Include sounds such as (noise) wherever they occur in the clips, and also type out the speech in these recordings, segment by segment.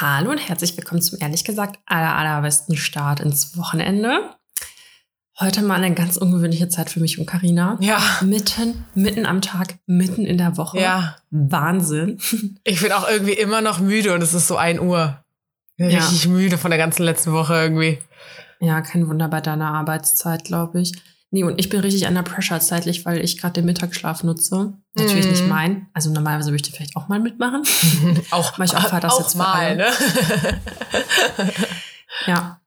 Hallo und herzlich willkommen zum ehrlich gesagt aller, allerbesten Start ins Wochenende. Heute mal eine ganz ungewöhnliche Zeit für mich und Karina. Ja. Mitten, mitten am Tag, mitten in der Woche. Ja. Wahnsinn. Ich bin auch irgendwie immer noch müde und es ist so 1 Uhr. Ja. Richtig müde von der ganzen letzten Woche irgendwie. Ja, kein Wunder bei deiner Arbeitszeit, glaube ich. Nee, und ich bin richtig under pressure zeitlich, weil ich gerade den Mittagsschlaf nutze. Natürlich Mhm. nicht mein. Also normalerweise würde ich den vielleicht auch mal mitmachen. (laughs) Auch, Weil ich auch Vater auch sitze mal, ne? (laughs) Ja.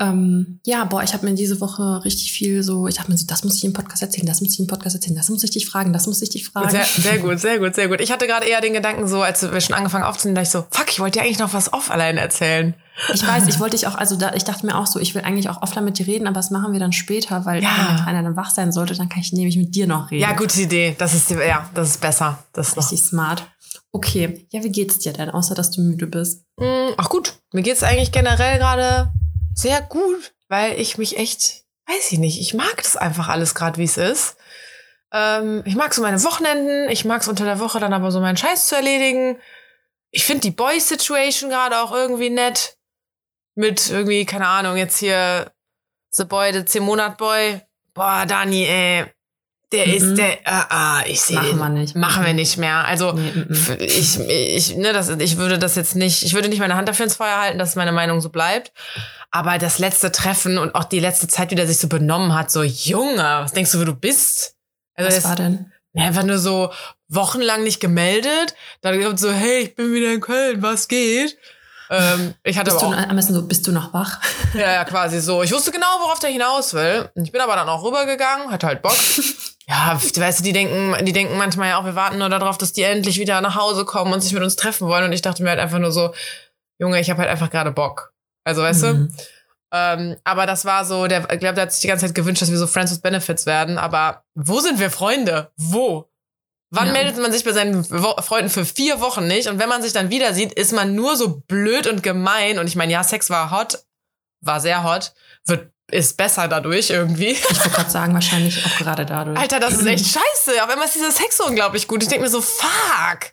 Ähm, ja, boah, ich habe mir diese Woche richtig viel so, ich dachte mir so, das muss ich im Podcast erzählen, das muss ich im Podcast erzählen, das muss ich dich fragen, das muss ich dich fragen. Sehr, sehr gut, sehr gut, sehr gut. Ich hatte gerade eher den Gedanken so, als wir schon angefangen aufzunehmen, da ich so, fuck, ich wollte dir eigentlich noch was off allein erzählen. Ich weiß, ich wollte dich auch, also da, ich dachte mir auch so, ich will eigentlich auch offline mit dir reden, aber das machen wir dann später, weil Ja. wenn der Kleine dann wach sein sollte, dann kann ich nämlich mit dir noch reden. Ja, gute Idee. Das ist, ja, das ist besser. Das ist noch. Richtig smart. Okay, ja, wie geht's dir denn, außer dass du müde bist? Mm, Ach gut, mir geht's eigentlich generell gerade sehr gut, weil ich mich echt, weiß ich nicht, ich mag das einfach alles gerade, wie es ist. Ähm, ich mag so meine Wochenenden, ich mag es unter der Woche dann aber so meinen Scheiß zu erledigen. Ich finde die Boy-Situation gerade auch irgendwie nett. Mit irgendwie, keine Ahnung, jetzt hier The Boy, der 10-Monat-Boy. Boah, Dani, ey. Der Mhm. ist der, ah, ah, ich sehe Machen wir nicht. Machen wir nicht mehr. Also, Nee, ich, ich, ne, das, ich würde das jetzt nicht, ich würde nicht meine Hand dafür ins Feuer halten, dass meine Meinung so bleibt. Aber das letzte Treffen und auch die letzte Zeit, wie der sich so benommen hat, so, Junge, was denkst du, wo du bist? Also, Was das- war denn? ja, einfach nur so wochenlang nicht gemeldet. Dann kommt so, hey, ich bin wieder in Köln, was geht? Ähm, ich hatte Bist du, aber auch, am besten so, bist du noch wach? (laughs) ja, ja, quasi so. Ich wusste genau, worauf der hinaus will. Ich bin aber dann auch rübergegangen, hatte halt Bock. (laughs) Ja, weißt du, die denken, die denken manchmal ja auch, wir warten nur darauf, dass die endlich wieder nach Hause kommen und sich mit uns treffen wollen. Und ich dachte mir halt einfach nur so, Junge, ich habe halt einfach gerade Bock. Also, weißt du? Mhm. Ähm, aber das war so, der, ich glaube, der hat sich die ganze Zeit gewünscht, dass wir so Friends with Benefits werden. Aber wo sind wir Freunde? Wo? Wann Ja. meldet man sich bei seinen Freunden für vier Wochen nicht? Und wenn man sich dann wieder sieht, ist man nur so blöd und gemein. Und ich meine, ja, Sex war hot, war sehr hot, wird ist besser dadurch irgendwie. Ich wollte gerade sagen, wahrscheinlich auch gerade dadurch. Alter, das ist echt scheiße. Auf einmal ist dieser Sex so unglaublich gut. Ich denke mir so, fuck.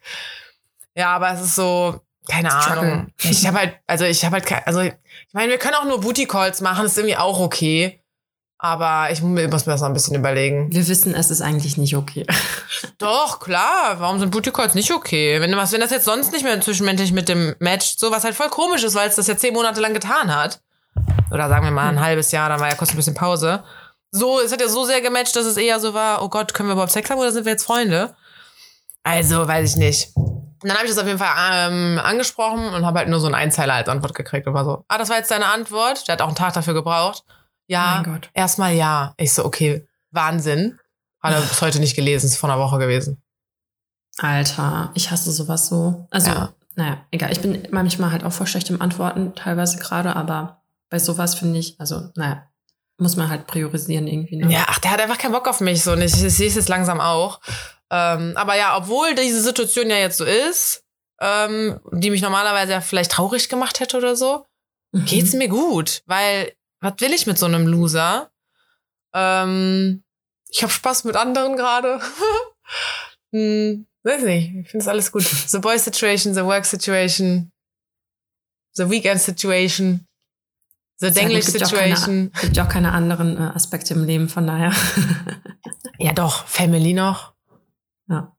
Ja, aber es ist so, keine Struggle. Ahnung. Ich habe halt, also ich habe halt, also ich meine, wir können auch nur Booty Calls machen, ist irgendwie auch okay. Aber ich mu- muss mir das noch ein bisschen überlegen. Wir wissen, es ist eigentlich nicht okay. (laughs) Doch, klar. Warum sind Booty Calls nicht okay? Wenn, du was, wenn das jetzt sonst nicht mehr zwischenmenschlich mit dem matcht, so was halt voll komisch ist, weil es das ja zehn Monate lang getan hat. Oder sagen wir mal ein halbes Jahr, dann war ja kurz ein bisschen Pause. So, es hat ja so sehr gematcht, dass es eher so war, oh Gott, können wir überhaupt Sex haben oder sind wir jetzt Freunde? Also, weiß ich nicht. Und dann habe ich das auf jeden Fall ähm, angesprochen und habe halt nur so einen Einzeiler als Antwort gekriegt und war so, ah, das war jetzt deine Antwort. Der hat auch einen Tag dafür gebraucht. Ja, Gott. erstmal ja. Ich so, okay, Wahnsinn. Hat er bis heute nicht gelesen, ist vor einer Woche gewesen. Alter, ich hasse sowas so. Also, Ja. naja, egal. Ich bin manchmal halt auch vor schlechtem Antworten, teilweise gerade, aber bei sowas finde ich, also, naja, muss man halt priorisieren irgendwie. Ne? Ja, ach, der hat einfach keinen Bock auf mich so und ich, ich sehe es jetzt langsam auch. Ähm, aber ja, obwohl diese Situation ja jetzt so ist, ähm, die mich normalerweise ja vielleicht traurig gemacht hätte oder so, Mhm. geht's mir gut, weil was will ich mit so einem Loser? Ähm, ich habe Spaß mit anderen gerade. (laughs) hm, weiß nicht, ich finde es alles gut. The boy situation, the work situation, the weekend situation, the Denglish ja situation. Keine, gibt ja auch keine anderen äh, Aspekte im Leben, von daher. (laughs) Ja, doch, Family noch. ja.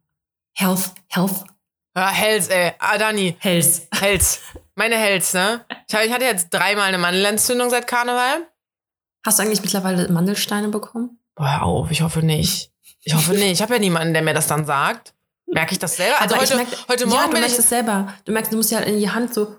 Health, Health, Ja, Hells, ey. Ah, Dani. Health. Hells. Meine Hells, ne? Ich, hab, ich hatte jetzt dreimal eine Mandelentzündung seit Karneval. Hast du eigentlich mittlerweile Mandelsteine bekommen? Boah, hör auf, ich hoffe nicht. Ich hoffe nicht. Ich habe ja niemanden, der mir das dann sagt. Merke ich das selber? Also Aber heute, merk, heute ja, Morgen du bin merkst ich... es selber. Du merkst, du musst ja in die Hand so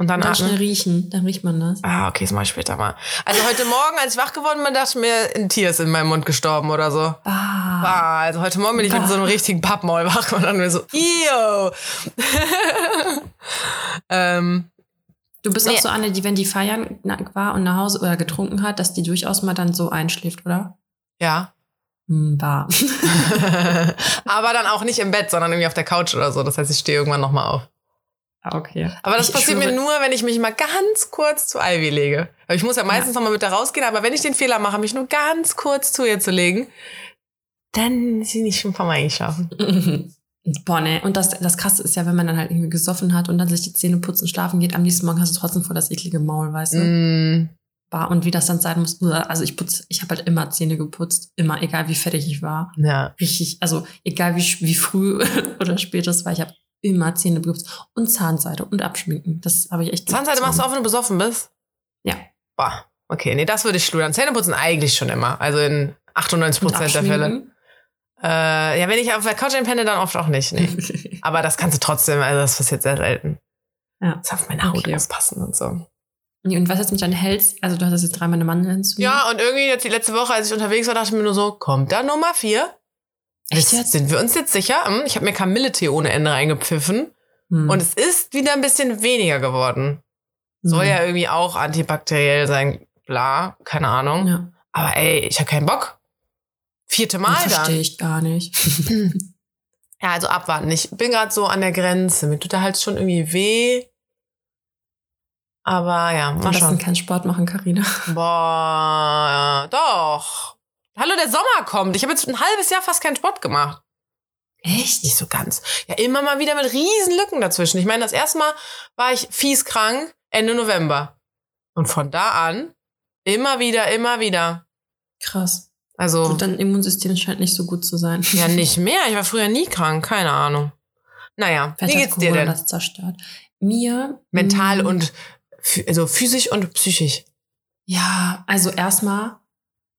Und dann ganz schnell atmen. riechen. Dann riecht man das. Ah, okay, das mache ich später mal. Also heute Morgen, als ich wach geworden bin, dachte ich mir, ein Tier ist in meinem Mund gestorben oder so. Ah. Ah, also heute Morgen bin ich mit Bah. so einem richtigen Pappmaul wach und dann mir so, Io! (laughs) ähm, Du bist Nee. auch so eine, die, wenn die feiern war und nach Hause oder getrunken hat, dass die durchaus mal dann so einschläft, oder? ja. Hm, war. (laughs) Aber dann auch nicht im Bett, sondern irgendwie auf der Couch oder so. Das heißt, ich stehe irgendwann nochmal auf. Okay. Aber das Ich passiert mir schwöre- nur, wenn ich mich mal ganz kurz zu Ivy lege. Aber ich muss ja meistens noch mal mit da rausgehen, aber wenn ich den Fehler mache, mich nur ganz kurz zu ihr zu legen, dann ist sie nicht schon vom Einschlafen. (laughs) Boah, ne. Und das, das Krasse ist ja, wenn man dann halt irgendwie gesoffen hat und dann sich die Zähne putzen, schlafen geht, am nächsten Morgen hast du trotzdem voll das eklige Maul, weißt du? Mm. Und wie das dann sein muss. Also ich putz, ich habe halt immer Zähne geputzt. Immer, egal wie fertig ich war. Ja. Richtig, also egal wie, wie früh (laughs) oder spät es war, ich habe immer Zähne geputzt. Und Zahnseide und abschminken. Das habe ich echt Zahnseide machst du auch, wenn du besoffen bist? Ja. Boah. Okay, nee, das würde ich schludern. Zähneputzen eigentlich schon immer. Also in 98 Und Prozent der Fälle. Äh, ja, wenn ich auf der Couch einpenne, dann oft auch nicht. Nee. (laughs) Aber das kannst du trotzdem, also das passiert sehr selten. Ja. Das auf meine Haut Okay. aufpassen und so. Nee, und was jetzt mit deinen Hells? Also du hattest jetzt dreimal eine Mandelentzündung. Ja, und irgendwie jetzt die letzte Woche, als ich unterwegs war, dachte ich mir nur so, kommt da Nummer vier? Echt jetzt? Sind wir uns jetzt sicher? Hm, Ich habe mir Kamilletee ohne Ende reingepfiffen. Hm. Und es ist wieder ein bisschen weniger geworden. Soll Hm. ja irgendwie auch antibakteriell sein. Bla, keine Ahnung. ja. Aber ey, ich habe keinen Bock. Vierte Mal Verstehe dann. ich gar nicht. (laughs) Ja, also abwarten. Ich bin gerade so an der Grenze. Mir tut der Hals schon irgendwie weh. Aber ja, mal schauen. keinen Sport machen, Karina. Boah, doch. Hallo, der Sommer kommt. Ich habe jetzt ein halbes Jahr fast keinen Sport gemacht. Echt? Nicht so ganz. Ja, immer mal wieder mit riesen Lücken dazwischen. Ich meine, das erste Mal war ich fies krank Ende November. Und von da an immer wieder, immer wieder. Krass. Also, Und dein Immunsystem scheint nicht so gut zu sein. ja, (laughs) nicht mehr. Ich war früher nie krank. Keine Ahnung. Naja, Vielleicht wie geht's dir denn? das zerstört. Mir Mental mh, und also physisch und psychisch. Ja, also erstmal,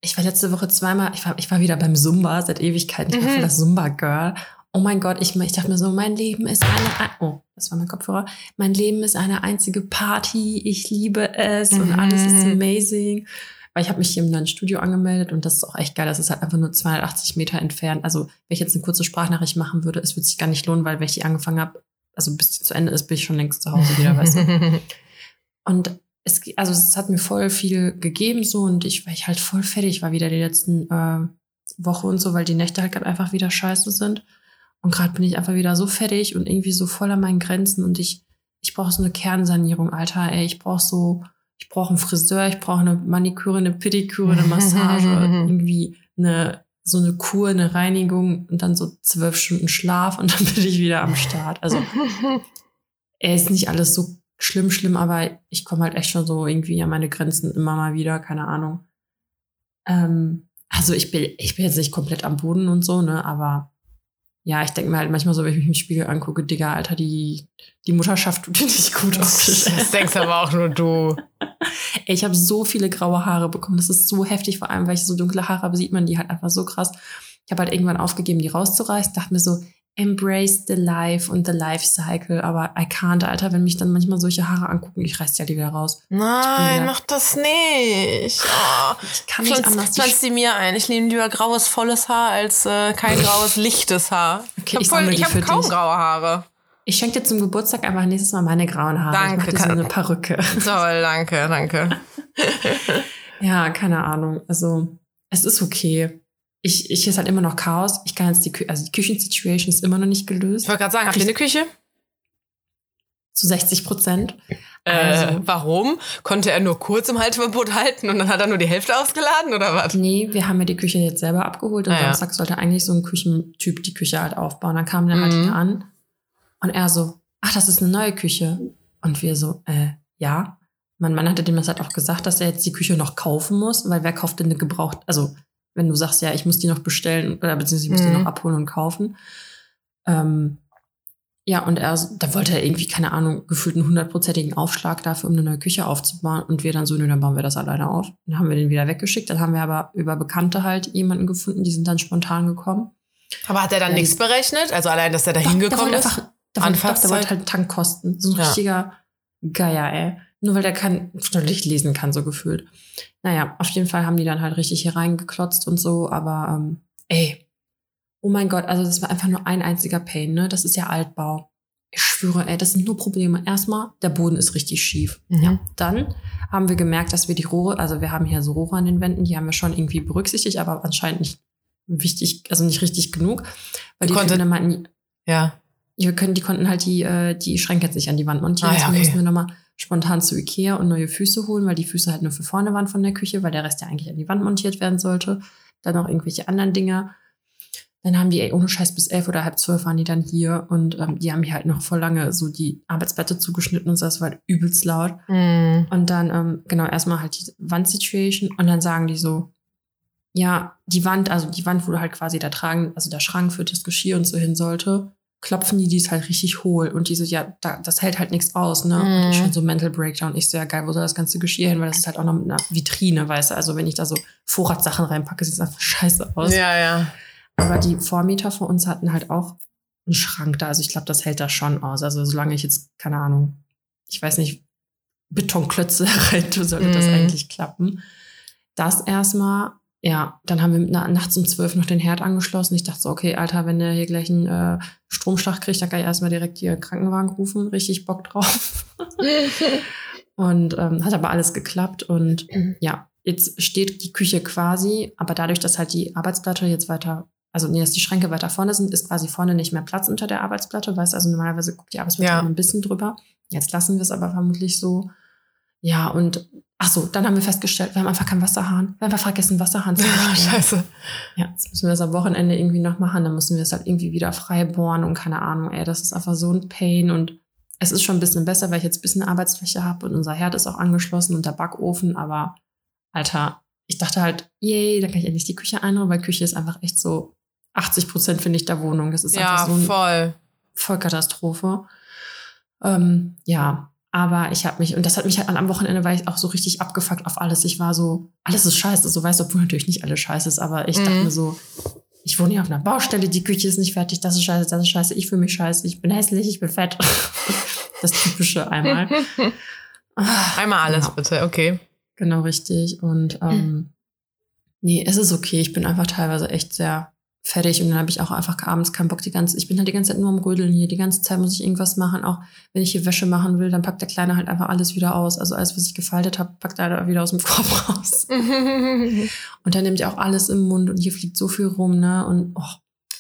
ich war letzte Woche zweimal, ich war, ich war wieder beim Zumba seit Ewigkeiten. Ich war Mhm. voll das Zumba-Girl. Oh mein Gott, ich, ich dachte mir so, mein Leben ist eine, oh, das war mein Kopfhörer. Mein Leben ist eine einzige Party. Ich liebe es und Mhm. alles ist amazing. Weil ich habe mich hier im neuen Studio angemeldet und das ist auch echt geil. Das ist halt einfach nur 280 Meter entfernt. Also, wenn ich jetzt eine kurze Sprachnachricht machen würde, es würde sich gar nicht lohnen, weil wenn ich die angefangen habe, also bis die zu Ende ist, bin ich schon längst zu Hause wieder, weißt du. (laughs) Und es, also es hat mir voll viel gegeben so und ich war ich halt voll fertig, war wieder die letzten äh, Woche und so, weil die Nächte halt gerade einfach wieder scheiße sind. Und gerade bin ich einfach wieder so fertig und irgendwie so voll an meinen Grenzen und ich, ich brauche so eine Kernsanierung, Alter, ey. Ich brauche so, ich brauche einen Friseur, ich brauche eine Maniküre, eine Pediküre, eine Massage, (laughs) irgendwie eine, so eine Kur, eine Reinigung und dann so zwölf Stunden Schlaf und dann bin ich wieder am Start. Also (laughs) er ist nicht alles so schlimm, schlimm, aber ich komme halt echt schon so irgendwie an meine Grenzen immer mal wieder, keine Ahnung. Ähm, also ich bin, ich bin jetzt nicht komplett am Boden und so, ne, aber ja, ich denke mir halt manchmal so, wenn ich mich im Spiegel angucke, Digga, Alter, die, die Mutterschaft tut dir nicht gut aus. das denkst aber auch nur du. (laughs) Ey, ich habe so viele graue Haare bekommen. Das ist so heftig, vor allem, weil ich so dunkle Haare habe, sieht man die halt einfach so krass. Ich habe halt irgendwann aufgegeben, die rauszureißen. Dachte mir so, embrace the life und the life cycle. Aber I can't, Alter, wenn mich dann manchmal solche Haare angucken, ich reiß die halt wieder raus. Nein, Ja. mach das nicht. Oh. Ich kann nicht anders. Pflanz, pflanz die mir ein. Ich nehme lieber graues, volles Haar als äh, kein graues, lichtes Haar. Okay, ich habe die hab für kaum dich. graue Haare. Ich schenke dir zum Geburtstag einfach nächstes Mal meine grauen Haare. Danke, Ich mach dir so eine Perücke. Toll, danke, danke. (laughs) Ja, keine Ahnung. Also, es ist okay. Ich, ich ist halt immer noch Chaos. Ich kann jetzt die, Kü also die Küchensituation ist immer noch nicht gelöst. Ich wollte gerade sagen, habt ihr eine Küche? Zu 60 Prozent. Äh, Also. warum? Konnte er nur kurz im Halteverbot halten und dann hat er nur die Hälfte ausgeladen oder was? Nee, wir haben ja die Küche jetzt selber abgeholt und Ah, ja. Samstag sollte eigentlich so ein Küchentyp die Küche halt aufbauen. Dann kam der halt Mhm. hier an und er so, ach, das ist eine neue Küche. Und wir so, äh, ja. Mein Mann hatte dem das halt auch gesagt, dass er jetzt die Küche noch kaufen muss, weil wer kauft denn eine gebraucht, also wenn du sagst, ja, ich muss die noch bestellen oder beziehungsweise ich muss die Mhm. noch abholen und kaufen. Ähm, ja, und er, da wollte er irgendwie, keine Ahnung, gefühlt einen hundertprozentigen Aufschlag dafür, um eine neue Küche aufzubauen. Und wir dann so, nö, dann bauen wir das alleine auf. Dann haben wir den wieder weggeschickt. Dann haben wir aber über Bekannte halt jemanden gefunden, die sind dann spontan gekommen. Aber hat er dann Ja, nichts berechnet? Also allein, dass er da hingekommen ist? einfach, der wollte, doch, der wollte halt Tankkosten. So ein Ja. richtiger Geier, ey. Nur weil der kein nicht lesen kann, so gefühlt. Naja, auf jeden Fall haben die dann halt richtig hier reingeklotzt und so, aber ähm, ey, oh mein Gott, also das war einfach nur ein einziger Pain, ne? Das ist ja Altbau. Ich schwöre, ey, das sind nur Probleme. Erstmal, der Boden ist richtig schief. Mhm. Ja. Dann haben wir gemerkt, dass wir die Rohre, also wir haben hier so Rohre an den Wänden, die haben wir schon irgendwie berücksichtigt, aber anscheinend nicht wichtig, also nicht richtig genug. Weil die Konnte- Typen dann meinten, Ja. wir können, die konnten halt die, äh, die Schränke jetzt nicht an die Wand montieren. Ah, ja, okay. mussten wir nochmal spontan zu Ikea und neue Füße holen, weil die Füße halt nur für vorne waren von der Küche, weil der Rest ja eigentlich an die Wand montiert werden sollte. Dann noch irgendwelche anderen Dinger. Dann haben die, ey, ohne Scheiß bis elf oder halb zwölf waren die dann hier und ähm, die haben mir halt noch voll lange so die Arbeitsplatte zugeschnitten und so, das war halt übelst laut. Mhm. Und dann, ähm, genau, erstmal halt die Wandsituation und dann sagen die so, ja, die Wand, also die Wand, wo du halt quasi da tragen, also der Schrank für das Geschirr und so hin sollte, klopfen die, die ist halt richtig hohl. Und die so, ja, da, das hält halt nichts aus, ne? Und ich Mhm. schon so Mental Breakdown. Ich so, ja geil, wo soll das ganze Geschirr hin? Weil das ist halt auch noch mit einer Vitrine, weißt du? Also wenn ich da so Vorratssachen reinpacke, sieht es einfach scheiße aus. Ja, ja. Aber die Vormieter von uns hatten halt auch einen Schrank da. Also ich glaube, das hält da schon aus. Also solange ich jetzt, keine Ahnung, ich weiß nicht, Betonklötze (laughs) rein tue, sollte das Mhm. eigentlich klappen. Das erstmal, ja, dann haben wir na, nachts um zwölf noch den Herd angeschlossen. Ich dachte so, okay, Alter, wenn der hier gleich einen äh, Stromschlag kriegt, dann kann ich erstmal direkt hier Krankenwagen rufen. Richtig Bock drauf. (laughs) Und ähm, hat aber alles geklappt. Und ja, jetzt steht die Küche quasi, aber dadurch, dass halt die Arbeitsplatte jetzt weiter, also nee, dass die Schränke weiter vorne sind, ist quasi vorne nicht mehr Platz unter der Arbeitsplatte, weißt du, also normalerweise guckt die Arbeitsplatte Ja. ein bisschen drüber. Jetzt lassen wir es aber vermutlich so. Ja, und ach so, dann haben wir festgestellt, wir haben einfach keinen Wasserhahn. Wir haben einfach vergessen, Wasserhahn zu (laughs) bestellen. scheiße. Ja, jetzt müssen wir das am Wochenende irgendwie noch machen. Dann müssen wir es halt irgendwie wieder frei bohren und keine Ahnung, ey, das ist einfach so ein Pain. Und es ist schon ein bisschen besser, weil ich jetzt ein bisschen Arbeitsfläche habe und unser Herd ist auch angeschlossen und der Backofen. Aber, Alter, ich dachte halt, yay, dann kann ich endlich die Küche einräumen, weil Küche ist einfach echt so 80 Prozent, finde ich, der Wohnung. Das ist Ja, einfach so ein voll. Vollkatastrophe. Ähm, ja, aber ich habe mich, und das hat mich halt am Wochenende, war ich auch so richtig abgefuckt auf alles. Ich war so, alles ist scheiße, so weißt du, obwohl natürlich nicht alles scheiße ist, aber ich dachte Mhm. mir so, ich wohne hier auf einer Baustelle, die Küche ist nicht fertig, das ist scheiße, das ist scheiße, ich fühle mich scheiße, ich bin hässlich, ich bin fett. (laughs) das typische einmal. (laughs) Einmal alles, Ja. bitte, okay. Genau richtig. Und ähm, nee, es ist okay. Ich bin einfach teilweise echt sehr fertig und dann habe ich auch einfach abends keinen Bock die ganze Ich bin halt die ganze Zeit nur am Rödeln hier. Die ganze Zeit muss ich irgendwas machen. Auch wenn ich hier Wäsche machen will, dann packt der Kleine halt einfach alles wieder aus. Also alles, was ich gefaltet habe, packt er wieder aus dem (laughs) Korb raus. (laughs) Und dann nimmt er auch alles im Mund und hier fliegt so viel rum, ne? Und oh,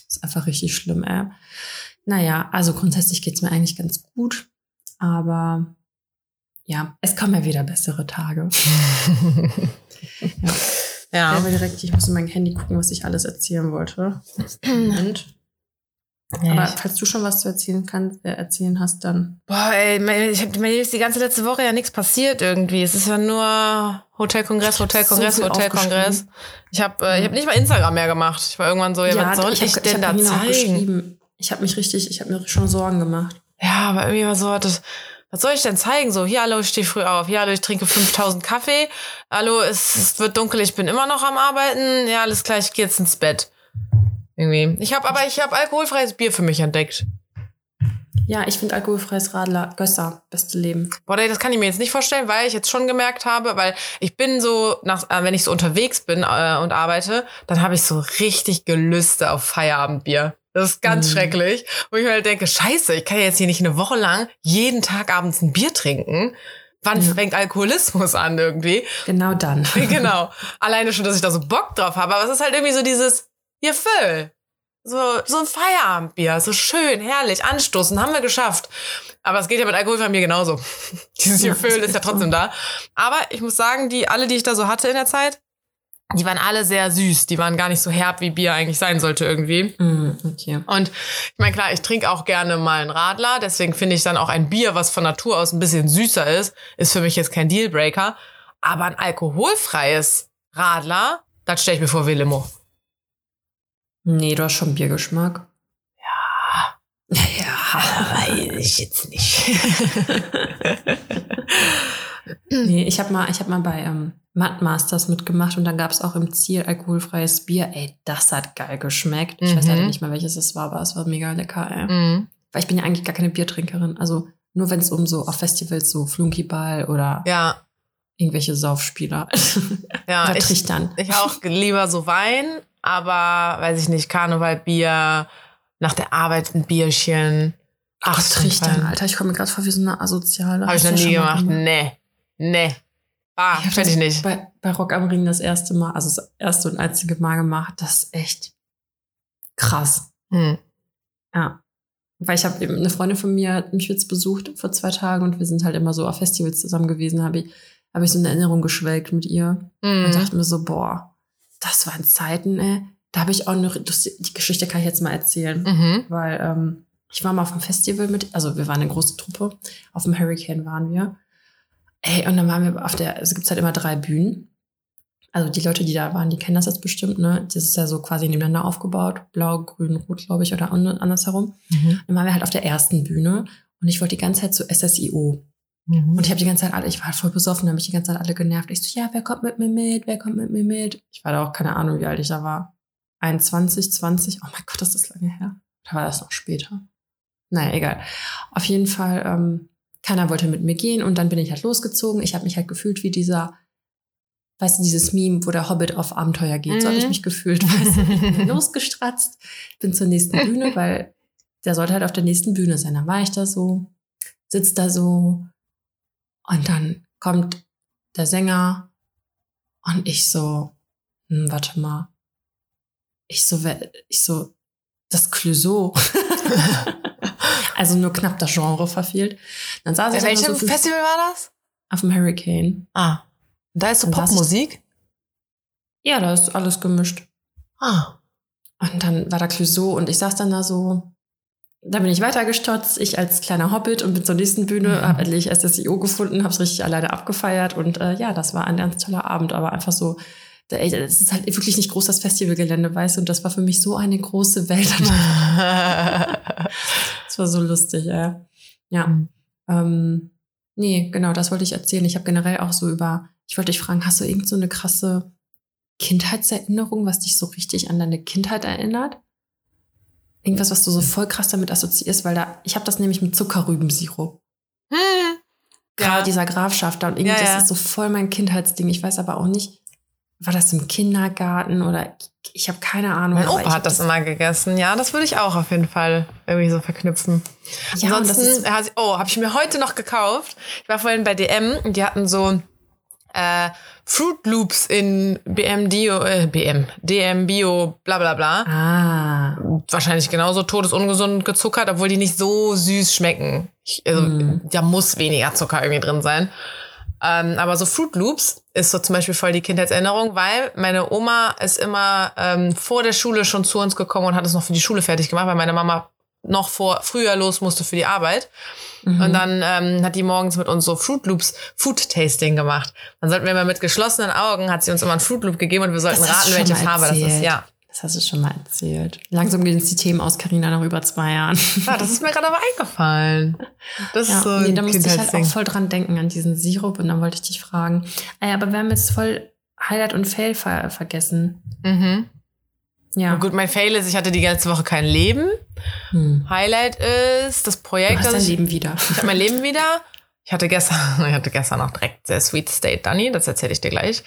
ist einfach richtig schlimm, ey. Naja, also grundsätzlich geht's mir eigentlich ganz gut. Aber ja, es kommen ja wieder bessere Tage. (laughs) Ja. Ja. Aber direkt, ich muss in mein Handy gucken, was ich alles erzählen wollte. (clears throat) Moment. Ja, Aber ich- falls du schon was zu erzählen kannst, äh, erzählen hast, dann. Boah, ey, ich hab, mir ist die ganze letzte Woche ja nichts passiert irgendwie. Es ist ja nur Hotelkongress, Hotelkongress, So Hotelkongress. Ich habe äh, ich hab nicht mal Instagram mehr gemacht. Ich war irgendwann so, ja, was soll ich, hab- denn hab da zeigen? Ich habe mich richtig, ich habe mir schon Sorgen gemacht. Ja, aber irgendwie war so, das, was soll ich denn zeigen? So, hier, hallo, ich stehe früh auf. Hier, hallo, ich trinke 5000 Kaffee. Hallo, es, es wird dunkel, ich bin immer noch am Arbeiten. Ja, alles klar, ich gehe jetzt ins Bett. Irgendwie. Ich habe aber, ich habe alkoholfreies Bier für mich entdeckt. Ja, ich finde alkoholfreies Radler, Gösser, beste Leben. Boah, das kann ich mir jetzt nicht vorstellen, weil ich jetzt schon gemerkt habe, weil ich bin so, nach, äh, wenn ich so unterwegs bin äh, und arbeite, dann habe ich so richtig Gelüste auf Feierabendbier. Das ist ganz Mhm. schrecklich. Wo ich mir halt denke, scheiße, ich kann jetzt hier nicht eine Woche lang jeden Tag abends ein Bier trinken. Wann Ja. fängt Alkoholismus an irgendwie? Genau dann. (laughs) genau. (laughs) Alleine schon, dass ich da so Bock drauf habe. Aber es ist halt irgendwie so dieses, hier füll. So, so ein Feierabendbier. So schön, herrlich, anstoßen, haben wir geschafft. Aber es geht ja mit alkoholfreiem Bier genauso. (laughs) Dieses Ja, Gefühl ist ja echt so. trotzdem da. Aber ich muss sagen, die, alle, die ich da so hatte in der Zeit, die waren alle sehr süß. Die waren gar nicht so herb, wie Bier eigentlich sein sollte irgendwie. Mm, okay. Und ich meine, klar, ich trinke auch gerne mal einen Radler. Deswegen finde ich dann auch ein Bier, was von Natur aus ein bisschen süßer ist, ist für mich jetzt kein Dealbreaker. Aber ein alkoholfreies Radler, das stelle ich mir vor wie Limo. Nee, du hast schon Biergeschmack. Ja. (laughs) Ja. Weiß ich jetzt nicht. (laughs) Nee, ich habe mal, ich hab mal bei ähm, Mud Masters mitgemacht und dann gab es auch im Ziel alkoholfreies Bier. Ey, das hat geil geschmeckt. Ich weiß Mhm. leider nicht mehr, welches es war, aber es war mega lecker, ey. Mhm. Weil ich bin ja eigentlich gar keine Biertrinkerin. Also nur wenn es um so auf Festivals so Flunkyball oder Ja, irgendwelche Saufspieler (laughs) ja. oder Ich, Trichtern. ich auch lieber so Wein, aber weiß ich nicht, Karneval, Bier, nach der Arbeit ein Bierchen. Ach, Trichtern, Alter. Alter. Ich komme mir gerade vor wie so eine Asoziale. Habe ich noch nie mal gemacht. Nee. Nee. Ah, Ich fände ich nicht. Bei, bei Rock am Ring das erste Mal, also das erste und einzige Mal gemacht. Das ist echt krass. Hm. Ja. Weil ich habe eben eine Freundin von mir hat mich jetzt besucht vor zwei Tagen und wir sind halt immer so auf Festivals zusammen gewesen, habe ich, habe ich so eine Erinnerung geschwelgt mit ihr und Mhm. dachte mir so, boah, das waren Zeiten, ey. da habe ich auch noch, die Geschichte kann ich jetzt mal erzählen, Mhm. weil ähm, ich war mal auf einem Festival mit, also wir waren eine große Truppe, auf dem Hurricane waren wir. Ey, und dann waren wir auf der, also gibt's halt immer drei Bühnen. Also die Leute, die da waren, die kennen das jetzt bestimmt, ne? Das ist ja so quasi nebeneinander aufgebaut. Blau, grün, rot, glaube ich, oder an- andersherum. Mhm. Dann waren wir halt auf der ersten Bühne und ich wollte die ganze Zeit zu SSIO. Mhm. Und ich habe die ganze Zeit alle, ich war halt voll besoffen, habe mich die ganze Zeit alle genervt. Ich so, ja, wer kommt mit mir mit? Wer kommt mit mir mit? Ich war da auch keine Ahnung, wie alt ich da war. 21, 20. Oh mein Gott, das ist lange her. Da war das noch später. Naja, egal. Auf jeden Fall, ähm, keiner wollte mit mir gehen und dann bin ich halt losgezogen. Ich habe mich halt gefühlt wie dieser, weißt du, dieses Meme, wo der Hobbit auf Abenteuer geht. So habe ich Mhm. mich gefühlt. (laughs) Weißt du, ich bin (laughs) losgestratzt, bin zur nächsten Bühne, (laughs) weil der sollte halt auf der nächsten Bühne sein. Dann war ich da so, sitzt da so und dann kommt der Sänger und ich so, hm, warte mal. Ich so, ich so, das Clouseau. Also nur knapp das Genre verfehlt. Dann saß ich Bei welchem so Festival war das? auf dem Hurricane. Ah. Da ist so Dann Popmusik? Ja, da ist alles gemischt. Ah. Und dann war da Clouseau und ich saß dann da so. Da bin ich weitergestotzt, ich als kleiner Hobbit und bin zur nächsten Bühne, Mhm. habe endlich SSIO gefunden, habe es richtig alleine abgefeiert und äh, ja, das war ein ganz toller Abend, aber einfach so, ey, das ist halt wirklich nicht groß das Festivalgelände, weißt du, und das war für mich so eine große Welt. (laughs) Das war so lustig, ey. Ja. Mhm. Ähm, nee, genau, das wollte ich erzählen. Ich habe generell auch so über, ich wollte dich fragen, hast du irgend so eine krasse Kindheitserinnerung, was dich so richtig an deine Kindheit erinnert? Irgendwas, was du so voll krass damit assoziierst, weil da, ich habe das nämlich mit Zuckerrübensirup. Hm. Gerade Ja. dieser Grafschaft da und irgendwie, Ja, ja. das ist so voll mein Kindheitsding. Ich weiß aber auch nicht, war das im Kindergarten oder ich, habe keine Ahnung. Mein Opa hat das immer gegessen. Ja, das würde ich auch auf jeden Fall irgendwie so verknüpfen. Ja, das Ansonsten, ist, oh, habe ich mir heute noch gekauft. Ich war vorhin bei DM und die hatten so äh, Fruit Loops in BM Dio, äh, BM, DM Bio, bla bla bla. ah, Wahrscheinlich genauso todesungesund gezuckert, obwohl die nicht so süß schmecken. Ich, also, Mm. Da muss weniger Zucker irgendwie drin sein. Ähm, aber so Fruit Loops ist so zum Beispiel voll die Kindheitserinnerung, weil meine Oma ist immer ähm, vor der Schule schon zu uns gekommen und hat es noch für die Schule fertig gemacht, weil meine Mama noch vor früher los musste für die Arbeit. mhm. Und dann ähm, hat die morgens mit uns so Fruit Loops Food Tasting gemacht. Dann sollten wir immer mit geschlossenen Augen, hat sie uns immer ein Fruit Loop gegeben und wir sollten raten, welche Farbe das ist. Ja. Das hast du schon mal erzählt. Langsam gehen uns die Themen aus, Karina, nach über zwei Jahren. ja, das ist mir gerade aber eingefallen. Das Ja, ist so nee, da musste ich halt auch voll dran denken, an diesen Sirup. Und dann wollte ich dich fragen. Ey, aber wir haben jetzt voll Highlight und Fail ver vergessen. Mhm. Ja. Gut, mein Fail ist, ich hatte die ganze Woche kein Leben. Hm. Highlight ist das Du Projekt, hast das dein ich, Leben wieder. ich habe mein Leben wieder. Ich hatte gestern, (laughs) ich hatte gestern noch direkt sehr Sweet State Dunny, das erzähle ich dir gleich.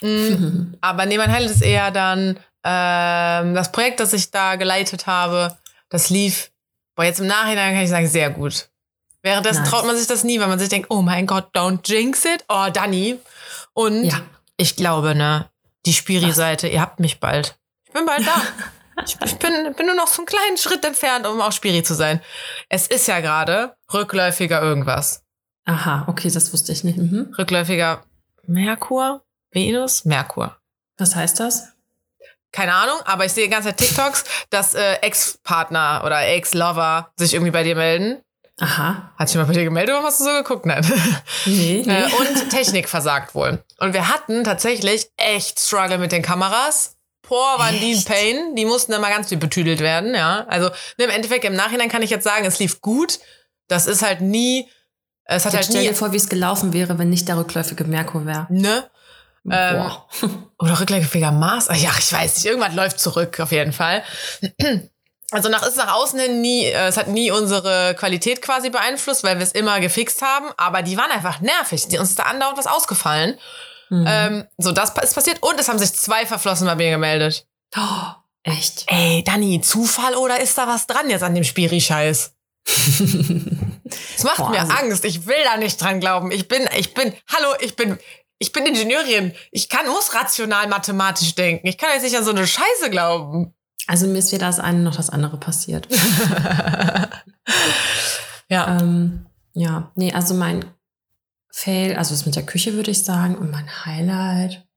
Mm, (laughs) Aber nee, mein Highlight ist eher dann ähm, das Projekt, das ich da geleitet habe. Das lief, boah, jetzt im Nachhinein kann ich sagen, sehr gut. Währenddessen Nice. traut man sich das nie, weil man sich denkt, oh mein Gott, don't jinx it. Oh, Danny. Und Ja. ich glaube, ne, die Spiri-Seite, ihr habt mich bald. Ich bin bald da. (laughs) Ich, ich bin, bin nur noch so einen kleinen Schritt entfernt, um auch Spiri zu sein. Es ist ja gerade rückläufiger irgendwas. Aha, okay, das wusste ich nicht. Mhm. Rückläufiger Merkur? Venus? Merkur. Was heißt das? Keine Ahnung, aber ich sehe ganze Zeit TikToks, dass äh, Ex-Partner oder Ex-Lover sich irgendwie bei dir melden. Aha. Hat sich mal bei dir gemeldet oder hast du so geguckt? Nein. Nee, nee. (laughs) Äh, und Technik versagt wohl. Und wir hatten tatsächlich echt Struggle mit den Kameras. Boah, waren die? Pain. Die mussten immer ganz viel betüdelt werden, ja. Also ne, im Endeffekt, im Nachhinein kann ich jetzt sagen, es lief gut. Das ist halt nie, es hat Jetzt halt stell nie, dir vor, wie es gelaufen wäre, wenn nicht der rückläufige Merkur wäre. ne? Ähm. (laughs) Oder rückläufiger Mars? Ach ja, ich weiß nicht. Irgendwann läuft zurück, auf jeden Fall. (clears throat) Also nach ist nach außen hin nie, äh, es hat nie unsere Qualität quasi beeinflusst, weil wir es immer gefixt haben, aber die waren einfach nervig. Die, uns ist da andauernd was ausgefallen. Mhm. Ähm, so, das ist passiert und es haben sich zwei Verflossen bei mir gemeldet. Oh, echt? Ey, Dani, Zufall oder ist da was dran jetzt an dem Spiri-Scheiß? (laughs) Das macht Boah, mir also- Angst. Ich will da nicht dran glauben. Ich bin, ich bin, hallo, ich bin, ich bin Ingenieurin. Ich kann, muss rational mathematisch denken. Ich kann jetzt nicht an so eine Scheiße glauben. Also mir ist weder das eine noch das andere passiert. (laughs) Ja. ähm, ja, nee, also mein Fail, also das mit der Küche würde ich sagen und mein Highlight.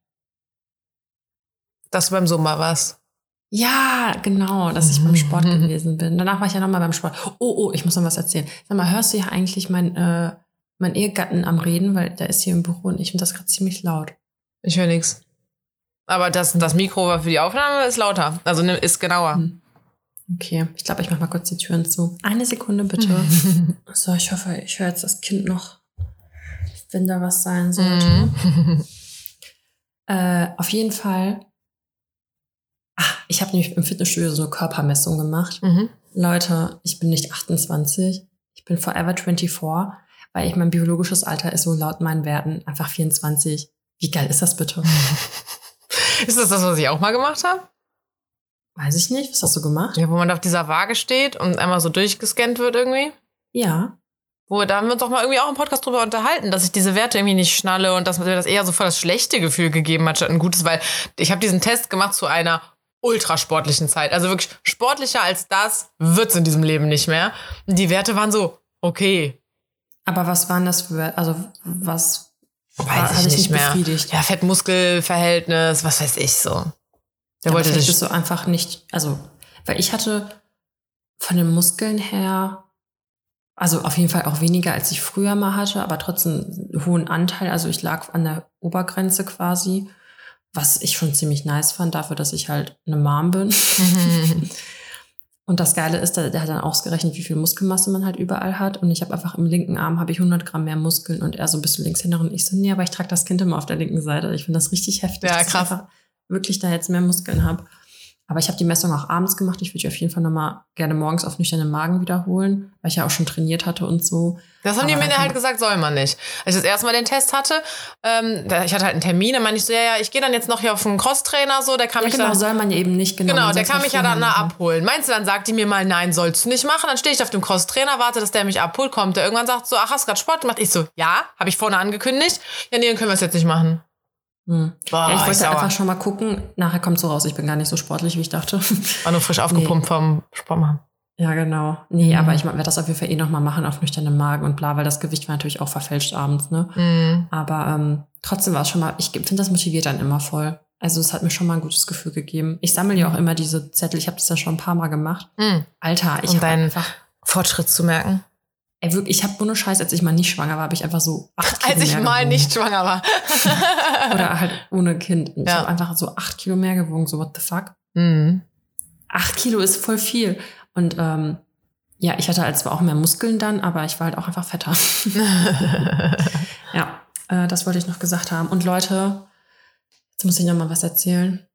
Dass du beim Summer warst. Ja, genau, dass ich beim Sport (laughs) gewesen bin. Danach war ich ja nochmal beim Sport. Oh, oh, ich muss noch was erzählen. Sag mal, hörst du ja eigentlich mein, äh, mein Ehegatten am Reden, weil der ist hier im Büro und ich finde das gerade ziemlich laut. Ich höre nichts. Aber das, das Mikro für die Aufnahme ist lauter. Also ne- ist genauer. Hm. Okay, ich glaube, ich mache mal kurz die Türen zu. Eine Sekunde bitte. (laughs) so, ich hoffe, ich höre jetzt das Kind noch, wenn da was sein sollte. Mhm. (laughs) Äh, auf jeden Fall. Ah, ich habe nämlich im Fitnessstudio so eine Körpermessung gemacht. Mhm. Leute, ich bin nicht 28, ich bin forever 24, weil ich mein biologisches Alter ist so laut meinen Werten einfach 24. Wie geil ist das bitte? (laughs) Ist das das, was ich auch mal gemacht habe? Weiß ich nicht. Was hast du gemacht? Ja, wo man auf dieser Waage steht und einmal so durchgescannt wird irgendwie. Ja. Wo, da haben wir uns doch mal irgendwie auch im Podcast drüber unterhalten, dass ich diese Werte irgendwie nicht schnalle und dass mir das eher so voll das schlechte Gefühl gegeben hat, statt ein gutes, weil ich habe diesen Test gemacht zu einer ultrasportlichen Zeit. Also wirklich sportlicher als das wird's in diesem Leben nicht mehr. Und die Werte waren so, okay, Aber was waren das für, also was weiß hat ich dich nicht mehr. befriedigt? Ja, Fett-Muskel-Verhältnis, was weiß ich so. Der wollte bist du einfach nicht, also, weil ich hatte von den Muskeln her, also auf jeden Fall auch weniger, als ich früher mal hatte, aber trotzdem einen hohen Anteil. Also ich lag an der Obergrenze quasi, was ich schon ziemlich nice fand, dafür, dass ich halt eine Mom bin. (laughs) (laughs) Und das Geile ist, der, der hat dann ausgerechnet, wie viel Muskelmasse man halt überall hat. Und ich habe einfach im linken Arm habe ich 100 Gramm mehr Muskeln und er so ein bisschen Linkshänderin. Ich so, nee, aber ich trage das Kind immer auf der linken Seite. Ich finde das richtig heftig, Ja, dass ich krass. einfach wirklich da jetzt mehr Muskeln habe. Aber ich habe die Messung auch abends gemacht. Ich würde die auf jeden Fall nochmal gerne morgens auf nüchternen Magen wiederholen, weil ich ja auch schon trainiert hatte und so. Das haben die Aber mir da halt kann- gesagt, soll man nicht. Als ich das erste Mal den Test hatte, ähm, da, ich hatte halt einen Termin, dann meinte ich so, ja, ja, ich gehe dann jetzt noch hier auf einen Crosstrainer, so, der kann Ja, mich genau, dann, soll man ja eben nicht genau. genau, der kann mich ja dann da abholen. Meinst du, dann sagt die mir mal, nein, sollst du nicht machen? Dann stehe ich auf dem Crosstrainer, warte, dass der mich abholt, kommt. Der irgendwann sagt so, ach, hast gerade Sport gemacht? Ich so, ja, habe ich vorne angekündigt. Ja, nee, dann können wir es jetzt nicht machen. Hm. Boah, ja, ich wollte einfach schon mal gucken. Nachher kommt so raus, ich bin gar nicht so sportlich, wie ich dachte. War nur frisch (laughs) aufgepumpt vom Sport machen. Ja, genau. Nee, Mhm. aber ich werde das auf jeden Fall eh nochmal machen auf nüchternem Magen und bla, weil das Gewicht war natürlich auch verfälscht abends, ne? Mhm. Aber ähm, trotzdem war es schon mal, ich finde, das motiviert dann immer voll. Also es hat mir schon mal ein gutes Gefühl gegeben. Ich sammle ja auch immer diese Zettel, ich habe das ja schon ein paar Mal gemacht. Mhm. Alter, ich Um habe deinen einfach, Fortschritt zu merken. Ey, wirklich, ich habe ohne Scheiß, als ich mal nicht schwanger war, habe ich einfach so acht Kilo Als ich mehr mal gewogen. nicht schwanger war. (laughs) Oder halt ohne Kind. Ich Ja. habe einfach so acht Kilo mehr gewogen, so what the fuck. Mhm. Acht Kilo ist voll viel. Und ähm, ja, ich hatte halt zwar auch mehr Muskeln dann, aber ich war halt auch einfach fetter. (laughs) Ja, äh, das wollte ich noch gesagt haben. Und Leute, jetzt muss ich noch mal was erzählen.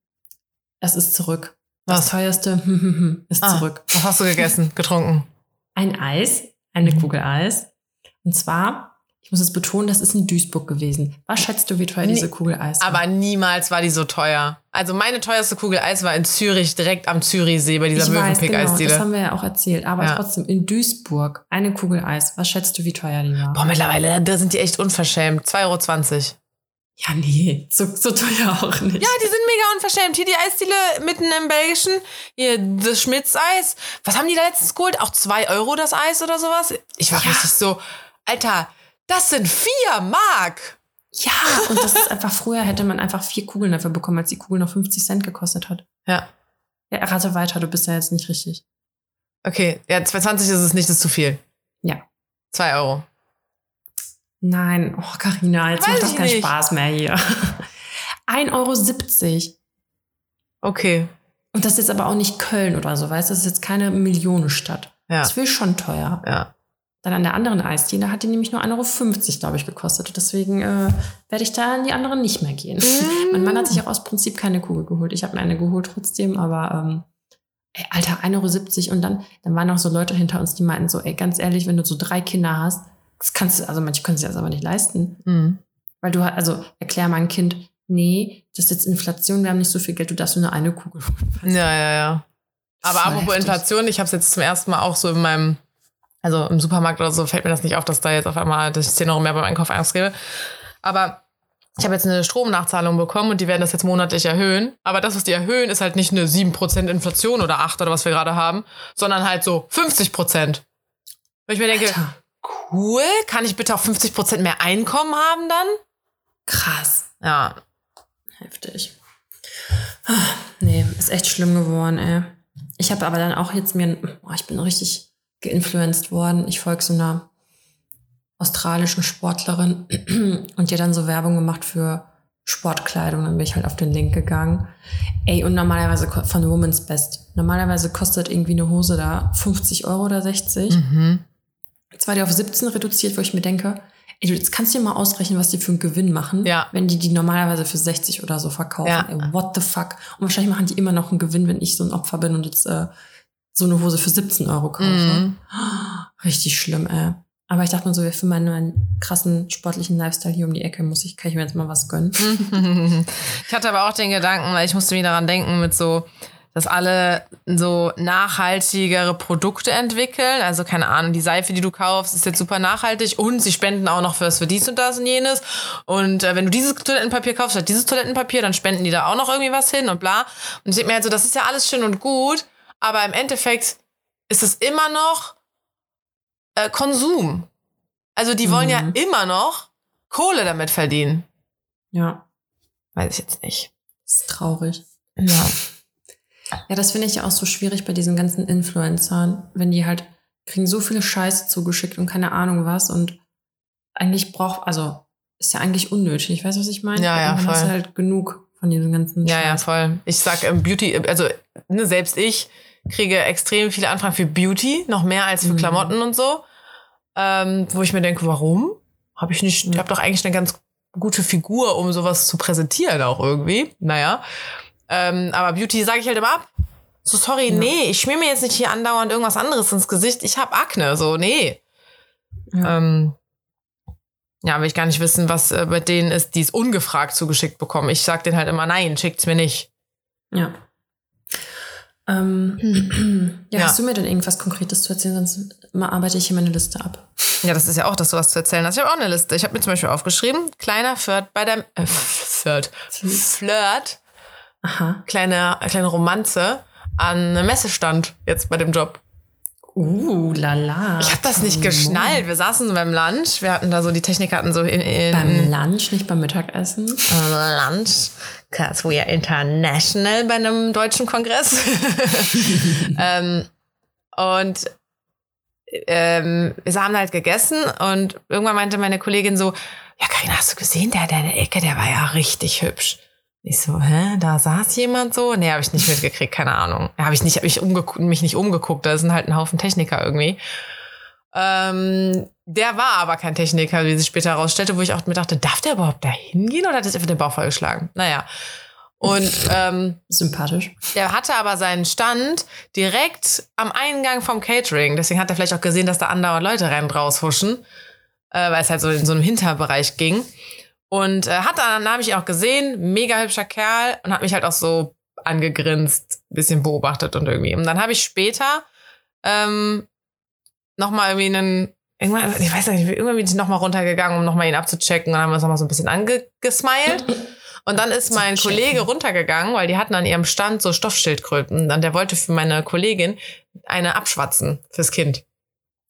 Es ist zurück. Das Was? teuerste (laughs) ist Ah, zurück. Was hast du gegessen, getrunken? Ein Eis, eine Mhm. Kugel Eis. Und zwar, ich muss es betonen, das ist in Duisburg gewesen. Was schätzt du, wie teuer Nie- diese Kugel Eis war? Aber niemals war die so teuer. Also meine teuerste Kugel Eis war in Zürich, direkt am Zürichsee bei dieser weiß, genau, das Möwenpick-Eisdiele. haben wir ja auch erzählt. Aber Ja. trotzdem, in Duisburg, eine Kugel Eis. Was schätzt du, wie teuer die war? Boah, mittlerweile, da sind die echt unverschämt. 2,20 Euro. Ja, nee, so, so teuer auch nicht. Ja, die sind mega unverschämt. Hier die Eisdiele mitten im Belgischen. Hier das Schmitz-Eis. Was haben die da letztens geholt? Auch 2 Euro das Eis oder sowas? Ich war Ja. richtig so, Alter, das sind 4 Mark. Ja, und das ist einfach, früher hätte man einfach vier Kugeln dafür bekommen, als die Kugel noch 50 Cent gekostet hat. Ja. Ja, rate weiter, du bist ja jetzt nicht richtig. Okay, ja, 2,20 ist es nicht, das ist zu viel. Ja. 2 Euro. Nein, oh Carina, jetzt Weiß macht das keinen nicht. Spaß mehr hier. (laughs) 1,70 Euro. Okay. Und das ist jetzt aber auch nicht Köln oder so, weißt du? Das ist jetzt keine Millionenstadt. Ja. Das will schon teuer. Ja. Dann an der anderen Eisdiele hat die nämlich nur 1,50 Euro, glaube ich, gekostet. Deswegen äh, werde ich da an die anderen nicht mehr gehen. Mm. mein Mann hat sich auch aus Prinzip keine Kugel geholt. Ich habe mir eine geholt trotzdem, aber ähm, ey, Alter, 1,70 Euro. Und dann, dann waren auch so Leute hinter uns, die meinten so, ey, ganz ehrlich, wenn du so drei Kinder hast, das kannst du, also manche können sich das aber nicht leisten. Mhm. Weil du, also erklär mal ein Kind, nee, das ist jetzt Inflation, wir haben nicht so viel Geld, du darfst nur eine Kugel holen. Ja, ja, ja. Aber apropos heftig. Inflation, ich habe es jetzt zum ersten Mal auch so in meinem, also im Supermarkt oder so, fällt mir das nicht auf, dass da jetzt auf einmal dass ich 10 Euro mehr beim Einkauf ausgebe. Aber ich habe jetzt eine Stromnachzahlung bekommen und die werden das jetzt monatlich erhöhen. Aber das, was die erhöhen, ist halt nicht eine 7% Inflation oder 8% oder was wir gerade haben, sondern halt so 50%. Wo ich mir denke, Alter, cool, kann ich bitte auch 50% mehr Einkommen haben dann? krass. Ja. Heftig. Nee, ist echt schlimm geworden, ey. Ich habe aber dann auch jetzt mir, boah, ich bin richtig geinfluenced worden. Ich folge so einer australischen Sportlerin (clears throat) und die hat dann so Werbung gemacht für Sportkleidung. Dann bin ich halt auf den Link gegangen. Ey, und normalerweise von Woman's Best. Normalerweise kostet irgendwie eine Hose da 50 Euro oder 60. Mhm. Jetzt war die auf 17 reduziert, wo ich mir denke, ey, du, jetzt kannst du dir mal ausrechnen, was die für einen Gewinn machen, Ja. wenn die die normalerweise für 60 oder so verkaufen. Ja. Ey, what the fuck? Und wahrscheinlich machen die immer noch einen Gewinn, wenn ich so ein Opfer bin und jetzt äh, so eine Hose für 17 Euro kaufe. Mhm. (gasps) Richtig schlimm, ey. Aber ich dachte mir so, für meinen, meinen krassen sportlichen Lifestyle hier um die Ecke muss ich, kann ich mir jetzt mal was gönnen. (laughs) Ich hatte aber auch den Gedanken, weil ich musste wieder daran denken, mit so, dass alle so nachhaltigere Produkte entwickeln. Also keine Ahnung, die Seife, die du kaufst, ist jetzt super nachhaltig und sie spenden auch noch fürs für dies und das und jenes. Und äh, wenn du dieses Toilettenpapier kaufst, statt dieses Toilettenpapier, dann spenden die da auch noch irgendwie was hin und bla. Und ich denke mir halt so, das ist ja alles schön und gut, aber im Endeffekt ist es immer noch äh, Konsum. Also die wollen ja Mhm. immer noch Kohle damit verdienen. Ja, Weiß ich jetzt nicht. ist traurig. Ja. Ja, das finde ich ja auch so schwierig bei diesen ganzen Influencern, wenn die halt kriegen so viele Scheiße zugeschickt und keine Ahnung was und eigentlich braucht, also ist ja eigentlich unnötig, weißt du, was ich meine? Ja, ja, dann hast voll. halt genug von diesem ganzen Ja, ja, Scheiß. voll. Ich sag ähm, Beauty, also ne, selbst ich kriege extrem viele Anfragen für Beauty, noch mehr als für Mhm. Klamotten und so. Ähm, wo ich mir denke, warum? Habe ich nicht, ich habe doch eigentlich eine ganz gute Figur, um sowas zu präsentieren auch irgendwie. Naja. Ähm, aber Beauty sage ich halt immer ab. So, sorry, Ja. nee, ich schmier mir jetzt nicht hier andauernd irgendwas anderes ins Gesicht. Ich habe Akne, so, nee. Ja. Ähm, ja, will ich gar nicht wissen, was äh, mit denen ist, die es ungefragt zugeschickt bekommen. Ich sag denen halt immer, nein, schickt's mir nicht. Ja. Ähm, (clears throat) ja, Ja. hast du mir denn irgendwas Konkretes zu erzählen? Sonst mal arbeite ich hier meine Liste ab. Ja, das ist ja auch, dass du was zu erzählen hast. Ich habe auch eine Liste. Ich habe mir zum Beispiel aufgeschrieben, kleiner Flirt bei der äh, Flirt. Flirt, Aha. kleine, kleine Romanze an einem Messestand jetzt bei dem Job. Uh, lala. Ich habe das nicht geschnallt. Wir saßen so beim Lunch. Wir hatten da so, die Techniker hatten so in, in Beim Lunch, nicht beim Mittagessen. beim Lunch, because we are international bei einem deutschen Kongress. (laughs) ähm, und ähm, wir haben halt gegessen und irgendwann meinte meine Kollegin so, ja Karina, hast du gesehen, der, der in der Ecke, der war ja richtig hübsch. Ich so, hä, da saß jemand so? Nee, habe ich nicht mitgekriegt, keine Ahnung. Habe ich nicht, habe ich umgeguckt, mich nicht umgeguckt, da sind halt ein Haufen Techniker irgendwie. Ähm, der war aber kein Techniker, wie sich später herausstellte, wo ich auch mir dachte, darf der überhaupt da hingehen oder hat das einfach den Bauch vollgeschlagen? Naja. Und ähm, Sympathisch. der hatte aber seinen Stand direkt am Eingang vom Catering. Deswegen hat er vielleicht auch gesehen, dass da andauernd Leute rein und raus huschen, äh, weil es halt so in so einem Hinterbereich ging. Und äh, hat dann, habe ich ihn auch gesehen, mega hübscher Kerl und hat mich halt auch so angegrinst, bisschen beobachtet und irgendwie. Und dann habe ich später ähm, nochmal irgendwie einen, irgendwann, ich weiß nicht, irgendwann bin ich nochmal runtergegangen, um nochmal ihn abzuchecken. Und dann haben wir uns nochmal so ein bisschen angesmiled. Und dann ist mein. Kollege runtergegangen, weil die hatten an ihrem Stand so Stoffschildkröten. Und der wollte für meine Kollegin eine abschwatzen fürs Kind.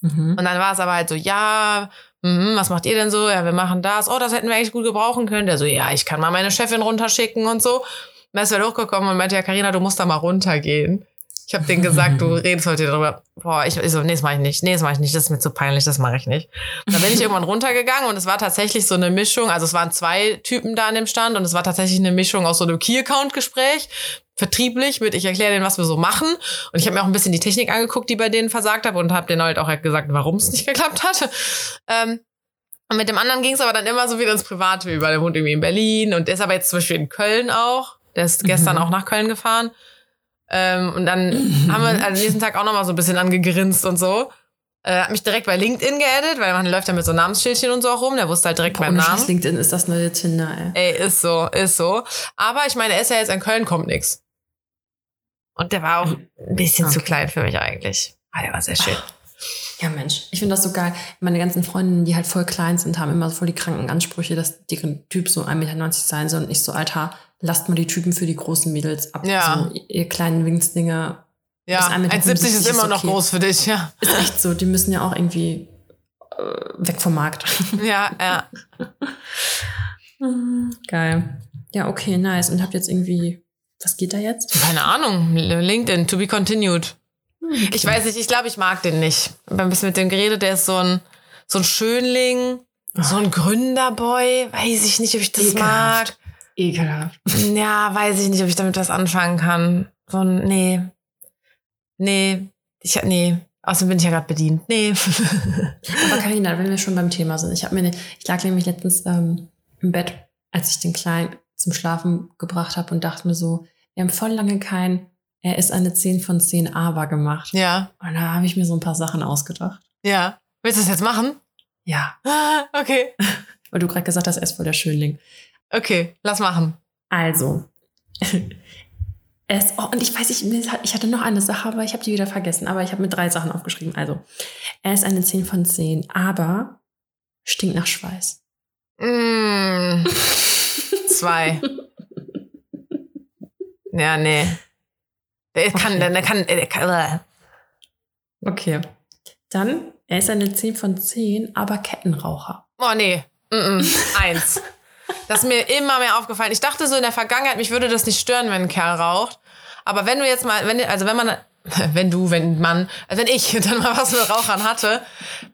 Mhm. Und dann war es aber halt so, ja, mhm, was macht ihr denn so? Ja, wir machen das. Oh, das hätten wir eigentlich gut gebrauchen können. Der so, ja, ich kann mal meine Chefin runterschicken und so. Und dann ist er hochgekommen und meinte, ja, Karina, du musst da mal runtergehen. Ich habe denen gesagt, du redest heute darüber. Boah, ich, ich so, nee, das mache ich nicht. Nee, das mache ich nicht. Das ist mir zu peinlich, das mache ich nicht. Und dann bin ich irgendwann runtergegangen und es war tatsächlich so eine Mischung. Also es waren zwei Typen da an dem Stand und es war tatsächlich eine Mischung aus so einem Key-Account-Gespräch, vertrieblich mit, ich erkläre denen, was wir so machen. Und ich habe mir auch ein bisschen die Technik angeguckt, die bei denen versagt habe und habe denen halt auch gesagt, warum es nicht geklappt hatte. Ähm, und mit dem anderen ging es aber dann immer so wieder ins Private über. Der wohnt irgendwie in Berlin und der ist aber jetzt zum Beispiel in Köln auch. Der ist gestern Mhm. auch nach Köln gefahren. Ähm, und dann haben wir am nächsten Tag auch noch mal so ein bisschen angegrinst und so. Äh, hat mich direkt bei LinkedIn geaddet, weil man läuft ja mit so Namensschildchen und so auch rum. Der wusste halt direkt meinen Ohne Namen. Scheiß, LinkedIn ist das neue Tinder, ey. Ey, ist so, ist so. Aber ich meine, er ist ja jetzt in Köln, kommt nix. Und der war auch ein bisschen zu Okay. klein für mich eigentlich. Aber der war sehr schön. Ja, Mensch. Ich finde das so geil. Meine ganzen Freundinnen, die halt voll klein sind, haben immer so voll die kranken Ansprüche, dass deren Typ so 1,90 Meter sein soll. Und ich so, Alter, lasst mal die Typen für die großen Mädels ab. Ja. So, ihr kleinen Winksdinger. Ja, Bis 1,75 1,70 ist ist immer noch okay. groß für dich, ja. Ist echt so. Die müssen ja auch irgendwie äh, weg vom Markt. Ja, (laughs) ja. Geil. Ja, okay, nice. Und habt jetzt irgendwie Was geht da jetzt? Keine Ahnung. LinkedIn, to be continued. Hm, Ich weiß nicht, ich glaube, ich mag den nicht. Ich habe ein bisschen mit dem geredet, der ist so ein, so ein Schönling, so ein Gründerboy. Weiß ich nicht, ob ich das Ekelhaft. Ekelhaft. Ja, weiß ich nicht, ob ich damit was anfangen kann. So ein, nee. Nee. Ich, nee. Außerdem bin ich ja gerade bedient. Nee. (laughs) Aber Karina, wenn wir schon beim Thema sind, ich habe mir, ne, ich lag nämlich letztens ähm, im Bett, als ich den Kleinen zum Schlafen gebracht habe und dachte mir so, wir haben voll lange kein, er ist eine 10 von 10 aber gemacht. ja. Und da habe ich mir so ein paar Sachen ausgedacht. Ja. Willst du das jetzt machen? Ja, (laughs) Okay. (laughs) weil du gerade gesagt hast, er ist voll der Schönling. Okay, lass machen. Also, (laughs) es, oh, und ich weiß hat- ich hatte noch eine Sache, aber ich habe die wieder vergessen. Aber ich habe mir drei Sachen aufgeschrieben. Also, er ist eine 10 von 10, aber stinkt nach Schweiß. Mm, (laughs) zwei. Ja, nee. Der kann, Okay. der kann, der kann. Okay. Dann, er ist eine 10 von 10, aber Kettenraucher. Oh nee. Mm -mm. (laughs) Eins. Das ist mir immer mehr aufgefallen. Ich dachte so in der Vergangenheit, mich würde das nicht stören, wenn ein Kerl raucht. Aber wenn du jetzt mal, wenn, also wenn man, (laughs) wenn du, wenn man, also wenn ich (laughs) dann mal was mit Rauchern hatte,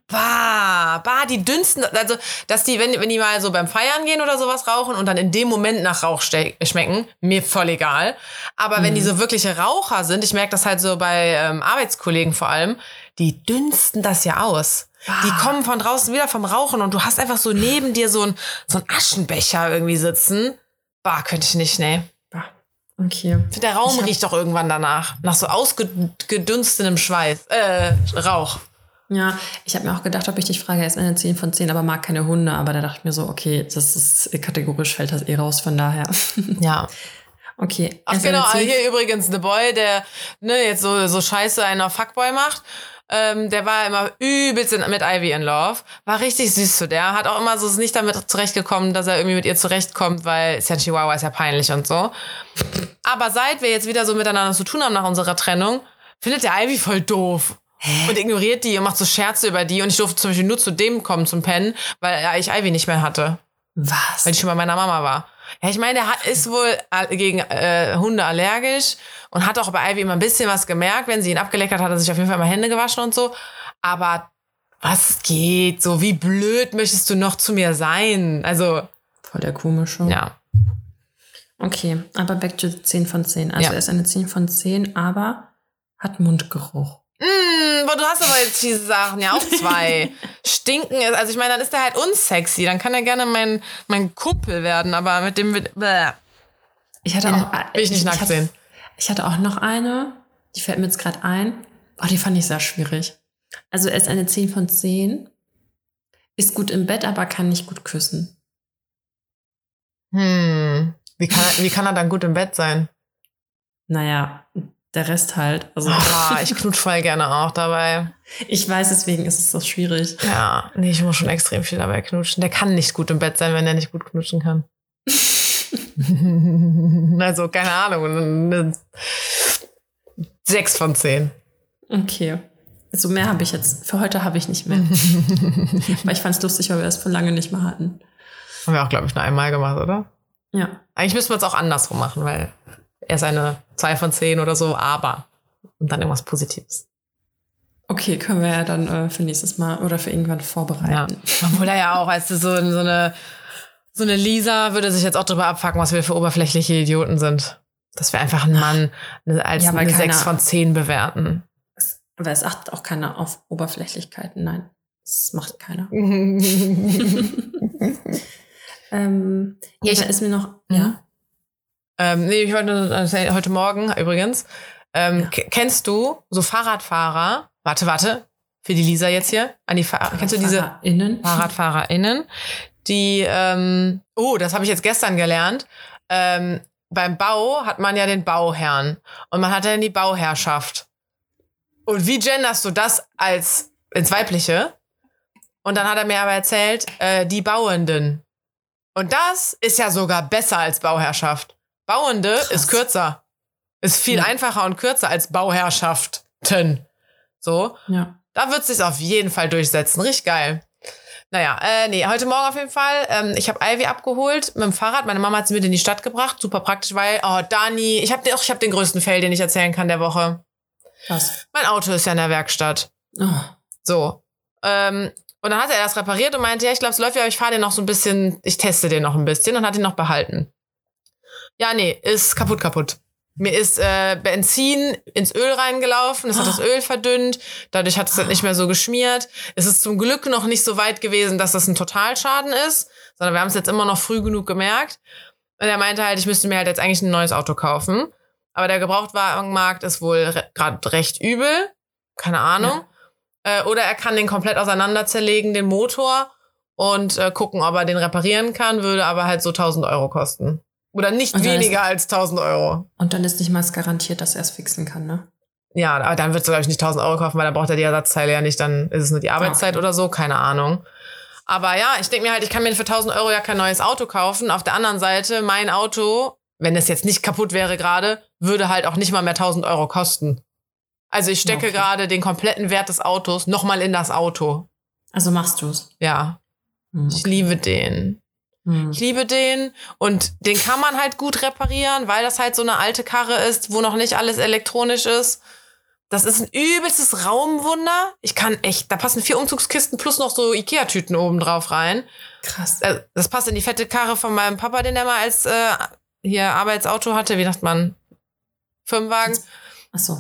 bah, bah, die dünsten, also, dass die, wenn, wenn die mal so beim Feiern gehen oder sowas rauchen und dann in dem Moment nach Rauch schmecken, mir voll egal. Aber wenn die so wirkliche Raucher sind, ich merke das halt so bei ähm, Arbeitskollegen vor allem, die dünsten das ja aus. Die Ah. kommen von draußen wieder vom Rauchen und du hast einfach so neben dir so ein, so ein Aschenbecher irgendwie sitzen. Bah, könnte ich nicht, nee. Okay. Der Raum riecht doch irgendwann danach. Nach so ausgedünstetem Schweiß. Äh, Rauch. Ja, ich habe mir auch gedacht, ob ich dich frage, er ist eine 10 von 10, aber mag keine Hunde. Aber da dachte ich mir so, okay, das ist kategorisch fällt das eh raus, von daher. (laughs) Ja. Okay. Ach genau, 10 hier übrigens The Boy, der ne, jetzt so, so scheiße einen auf Fuckboy macht. Ähm, der war immer übelst in, mit Ivy in Love. War richtig süß zu der. Hat auch immer so ist nicht damit zurechtgekommen, dass er irgendwie mit ihr zurechtkommt, weil ist ja ein Chihuahua, ist ja peinlich und so. Aber seit wir jetzt wieder so miteinander zu tun haben nach unserer Trennung, findet der Ivy voll doof. Und ignoriert die und macht so Scherze über die. Und ich durfte zum Beispiel nur zu dem kommen zum Pennen, weil ich Ivy nicht mehr hatte Was? weil ich schon bei meiner Mama war. Ja, ich meine, der hat, ist wohl gegen äh, Hunde allergisch und hat auch bei Ivy immer ein bisschen was gemerkt. Wenn sie ihn abgeleckert hat, hat er sich auf jeden Fall mal Hände gewaschen und so. Aber was geht? So, wie blöd möchtest du noch zu mir sein? Also, Voll der komische. ja. Okay, aber back to 10 von 10. Also Ja. er ist eine 10 von 10, aber hat Mundgeruch. Mm, boah, du hast aber jetzt diese Sachen, ja, auch zwei. (laughs) Stinken ist, also ich meine, dann ist der halt unsexy. Dann kann er gerne mein, mein Kumpel werden, aber mit dem wird, bäh, Ich hatte auch. will ich nicht nackt hatte, sehen. Ich hatte auch noch eine, die fällt mir jetzt gerade ein. Oh, die fand ich sehr schwierig. Also er ist eine 10 von 10, ist gut im Bett, aber kann nicht gut küssen. Hm. Wie kann, er, wie kann er dann gut im Bett sein? Naja, der Rest halt. Also Ah, ich knutsch voll gerne auch dabei. ich weiß, deswegen ist es so schwierig. Ja, nee, ich muss schon extrem viel dabei knutschen. Der kann nicht gut im Bett sein, wenn er nicht gut knutschen kann. (laughs) also, keine Ahnung. Sechs von zehn. Okay. So mehr habe ich jetzt. Für heute habe ich nicht mehr. (laughs) weil ich fand es lustig, weil wir das vor lange nicht mehr hatten. Haben wir auch, glaube ich, nur einmal gemacht, oder? Ja. Eigentlich müssten wir es auch andersrum machen, weil er ist eine zwei von zehn oder so, aber. Und dann irgendwas Positives. Okay, können wir ja dann äh, für nächstes Mal oder für irgendwann Ja. vorbereiten. Obwohl er ja auch, du, so, so eine, so eine Lisa würde sich jetzt auch drüber abfacken, was wir für oberflächliche Idioten sind. Dass wir einfach einen Mann ne, als Ja, eine keiner- 6 von 10 bewerten. Aber es achtet auch keiner auf Oberflächlichkeiten. Nein, das macht keiner. (laughs) (laughs) Ähm, ja, Ich- da ist mir noch. Mhm. Ja. Ähm, nee, ich wollte nur erzählen, heute Morgen übrigens. Ähm, Ja. Kennst du so Fahrradfahrer? Warte, warte. Für die Lisa jetzt hier. An die Fahr kennst du diese Innen? (laughs) FahrradfahrerInnen, die, ähm, oh, das habe ich jetzt gestern gelernt. Ähm, beim Bau hat man ja den Bauherrn und man hat dann die Bauherrschaft. Und wie genderst du das als ins Weibliche? Und dann hat er mir aber erzählt, äh, die Bauenden. Und das ist ja sogar besser als Bauherrschaft. Bauende Krass. ist kürzer. Ist viel Ja. einfacher und kürzer als Bauherrschaften. So. Ja. Da wird es sich auf jeden Fall durchsetzen. Richtig geil. Naja, äh, nee, heute Morgen auf jeden Fall. Ähm, ich habe Ivy abgeholt mit dem Fahrrad. Meine Mama hat sie mit in die Stadt gebracht. Super praktisch, weil, oh, Dani, ich habe ich hab den größten Fail, den ich erzählen kann der Woche. Was? Mein Auto ist ja in der Werkstatt. Oh. So. Ähm, und dann hat er das repariert und meinte, ja, ich glaube, es läuft ja, aber ich fahre den noch so ein bisschen, ich teste den noch ein bisschen und hat ihn noch behalten. Ja, nee, ist kaputt, kaputt. Mir ist äh, Benzin ins Öl reingelaufen, es hat das Öl verdünnt, dadurch hat es dann nicht mehr so geschmiert. Es ist zum Glück noch nicht so weit gewesen, dass das ein Totalschaden ist, sondern wir haben es jetzt immer noch früh genug gemerkt. Und er meinte halt, ich müsste mir halt jetzt eigentlich ein neues Auto kaufen. Aber der Gebrauchtwagenmarkt ist wohl re gerade recht übel. Keine Ahnung. Äh, oder er kann den komplett auseinander zerlegen, den Motor, und äh, gucken, ob er den reparieren kann, würde aber halt so 1000 Euro kosten. Oder nicht weniger als 1000 Euro. Und dann ist nicht mal garantiert, dass er es fixen kann, ne? Ja, aber dann wird es, glaube ich, nicht 1000 Euro kaufen, weil dann braucht er die Ersatzteile ja nicht, dann ist es nur die Arbeitszeit Okay. oder so, keine Ahnung. Aber ja, ich denke mir halt, ich kann mir für 1000 Euro ja kein neues Auto kaufen. Auf der anderen Seite, mein Auto, wenn es jetzt nicht kaputt wäre gerade, würde halt auch nicht mal mehr 1000 Euro kosten. Also ich stecke Okay. gerade den kompletten Wert des Autos nochmal in das Auto. Also machst du's. Ja, Hm, ich liebe den. Hm. Ich liebe den und den kann man halt gut reparieren, weil das halt so eine alte Karre ist, wo noch nicht alles elektronisch ist. Das ist ein übelstes Raumwunder. Ich kann echt, da passen vier Umzugskisten plus noch so Ikea-Tüten oben drauf rein. Krass. Äh, Das passt in die fette Karre von meinem Papa, den er mal als äh, hier Arbeitsauto hatte. Wie sagt man? Firmenwagen. Ach so.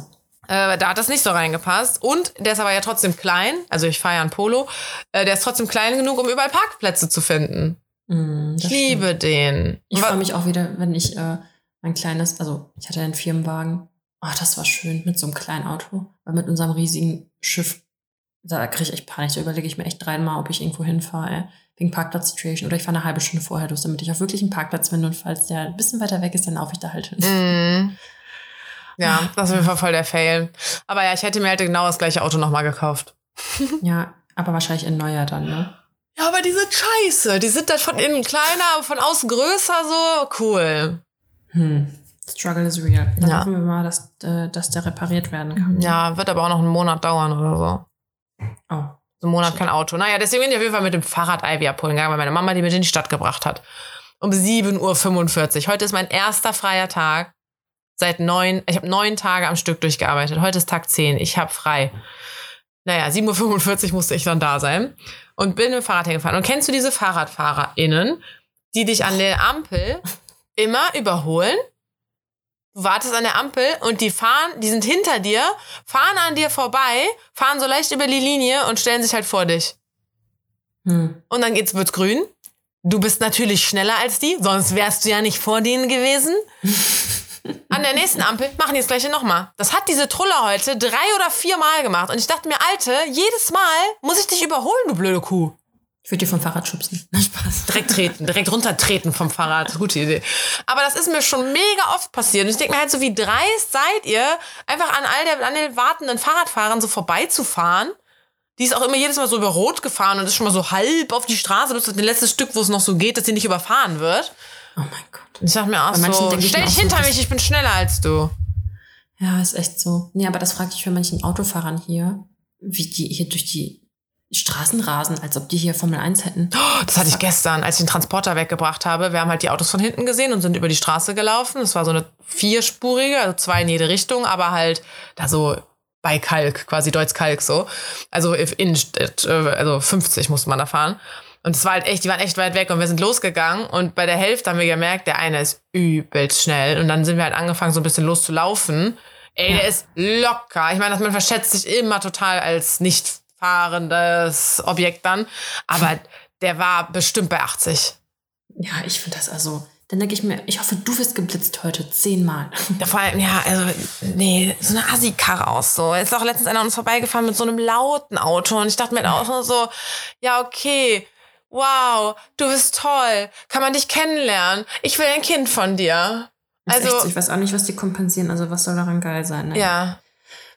Äh, da hat das nicht so reingepasst. Und der ist aber ja trotzdem klein. Also ich fahre ja ein Polo. Äh, der ist trotzdem klein genug, um überall Parkplätze zu finden. Hm, Ich liebe stimmt. den. Ich freue mich auch wieder, wenn ich äh, mein kleines, also ich hatte einen Firmenwagen. Ach, das war schön mit so einem kleinen Auto. Weil mit unserem riesigen Schiff, da kriege ich echt Panik. Da überlege ich mir echt dreimal, ob ich irgendwo hinfahre. ey. Wegen Parkplatz-Situation. Oder ich fahre eine halbe Stunde vorher los, damit ich auch wirklich einen Parkplatz finde. Und falls der ein bisschen weiter weg ist, dann laufe ich da halt hin. Mm. Ja, das ist auf jeden Fall voll der Fail. Aber ja, ich hätte mir halt genau das gleiche Auto nochmal gekauft. Ja, aber wahrscheinlich in neuer dann, ne? Ja, aber die sind scheiße. Die sind dann von innen kleiner, aber von außen größer, so cool. Hm. Struggle is real. Dann Ja. hoffen wir mal, dass, äh, dass der repariert werden kann. Ja, wird aber auch noch einen Monat dauern oder so. Oh. So einen Monat kein Auto. Naja, deswegen bin ich auf jeden Fall mit dem Fahrrad Ivy abholen gegangen, weil meine Mama die mit in die Stadt gebracht hat. Um 7.45 Uhr. Heute ist mein erster freier Tag. Seit neun, ich habe neun Tage am Stück durchgearbeitet. Heute ist Tag 10. Ich habe frei. Naja, 7.45 Uhr musste ich dann da sein. Und bin mit dem Fahrrad hingefahren. Und kennst du diese FahrradfahrerInnen, die dich an der Ampel immer überholen? Du wartest an der Ampel und die fahren, die sind hinter dir, fahren an dir vorbei, fahren so leicht über die Linie und stellen sich halt vor dich. Hm. Und dann geht's, wird's grün. Du bist natürlich schneller als die, sonst wärst du ja nicht vor denen gewesen. (laughs) An der nächsten Ampel machen die das gleiche nochmal. Das hat diese Trulle heute drei oder vier Mal gemacht. Und ich dachte mir, Alte, jedes Mal muss ich dich überholen, du blöde Kuh. Ich würde dir vom Fahrrad schubsen. Na, (laughs) Spaß. Direkt treten, direkt runtertreten vom Fahrrad. Gute Idee. Aber das ist mir schon mega oft passiert. Und ich denke mir halt so, wie dreist seid ihr, einfach an all der, an den wartenden Fahrradfahrern so vorbeizufahren. Die ist auch immer jedes Mal so über Rot gefahren und ist schon mal so halb auf die Straße, bis das letzte Stück, wo es noch so geht, dass sie nicht überfahren wird. Oh mein Gott. Ich dachte mir auch so, stell dich so, hinter das- mich, ich bin schneller als du. Ja, ist echt so. Nee, aber das frage ich für manchen Autofahrern hier, wie die hier durch die Straßen rasen, als ob die hier Formel 1 hätten. Oh, Das hatte ich gestern, als ich den Transporter weggebracht habe. Wir haben halt die Autos von hinten gesehen und sind über die Straße gelaufen. Es war so eine vierspurige, also zwei in jede Richtung, aber halt da so bei Kalk, quasi Deutz Kalk so. Also in, äh, also 50 musste man da fahren. Und es war halt echt, die waren echt weit weg und wir sind losgegangen und bei der Hälfte haben wir gemerkt, der eine ist übelst schnell und dann sind wir halt angefangen so ein bisschen loszulaufen. Ey, der ist locker. Ich meine, dass man verschätzt sich immer total als nicht fahrendes Objekt dann, aber der war bestimmt bei 80. Ja, ich finde das also. Dann denke ich mir, ich hoffe, du wirst geblitzt heute zehnmal. Ja, vor allem, ja, also, nee, so eine Assi-Karre aus, so. Jetzt ist auch letztens einer an uns vorbeigefahren mit so einem lauten Auto und ich dachte mir auch nur so, ja, okay, wow, du bist toll, kann man dich kennenlernen, ich will ein Kind von dir. Also, echt so, ich weiß auch nicht, was die kompensieren. Also, was soll daran geil sein? Ne? ja,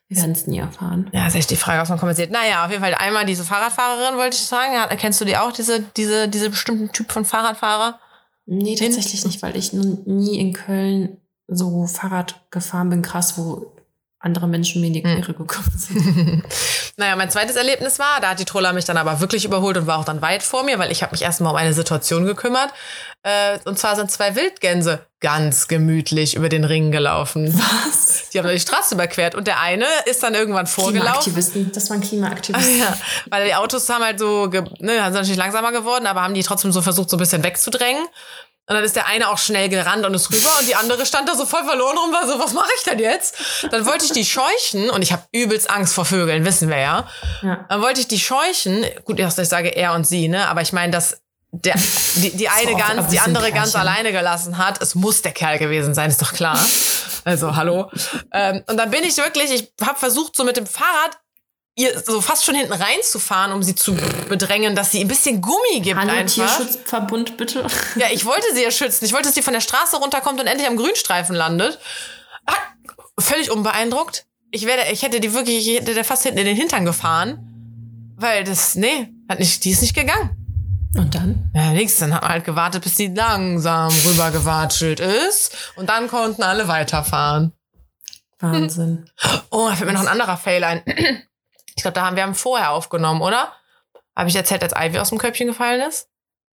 Wir werden es nie erfahren. ja, ist echt die Frage, was man kompensiert. Naja, auf jeden Fall einmal diese Fahrradfahrerin, wollte ich sagen, Ja, kennst du die auch, diese, diese, diese bestimmten Typ von Fahrradfahrer? Nee, tatsächlich nicht, weil ich nun nie in Köln so Fahrrad gefahren bin, krass, wo andere Menschen mir in die Quere gekommen sind. (laughs) Naja, mein zweites Erlebnis war, da hat die Troller mich dann aber wirklich überholt und war auch dann weit vor mir, weil ich habe mich erstmal um eine Situation gekümmert. Äh, und zwar sind zwei Wildgänse ganz gemütlich über den Ring gelaufen. Was? Die haben die Straße überquert und der eine ist dann irgendwann vorgelaufen. Klimaaktivisten, das waren Klimaaktivisten. Ja, weil die Autos haben halt so, ne, sind natürlich langsamer geworden, aber haben die trotzdem so versucht, so ein bisschen wegzudrängen. Und dann ist der eine auch schnell gerannt und ist rüber und die andere stand da so voll verloren rum, war so, was mache ich denn jetzt? Dann wollte ich die scheuchen und ich habe übelst Angst vor Vögeln, wissen wir ja. Ja. Dann wollte ich die scheuchen, gut, ich sage er und sie, ne, aber ich meine, dass der, die, die (laughs) eine auch ganz, die andere ganz Pärchen. alleine gelassen hat. Es muss der Kerl gewesen sein, ist doch klar. Also, hallo. Ähm, und dann bin ich wirklich, ich habe versucht, so mit dem Fahrrad ihr so fast schon hinten reinzufahren, um sie zu bedrängen, dass sie ein bisschen Gummi gibt Hallo, einfach. Tierschutzverbund, bitte. Ja, ich wollte sie ja schützen. Ich wollte, dass sie von der Straße runterkommt und endlich am Grünstreifen landet. Ah, völlig unbeeindruckt. Ich wäre, ich hätte die wirklich, ich hätte der fast hinten in den Hintern gefahren. Weil das, nee, hat nicht, die ist nicht gegangen. Und dann? Ja, nix, dann hat man halt gewartet, bis die langsam rübergewatschelt ist. Und dann konnten alle weiterfahren. Wahnsinn. Oh, da fällt mir noch ein anderer Fail ein. Ich glaube, da haben wir haben vorher aufgenommen, oder? Habe ich erzählt, als Ivy aus dem Köpfchen gefallen ist?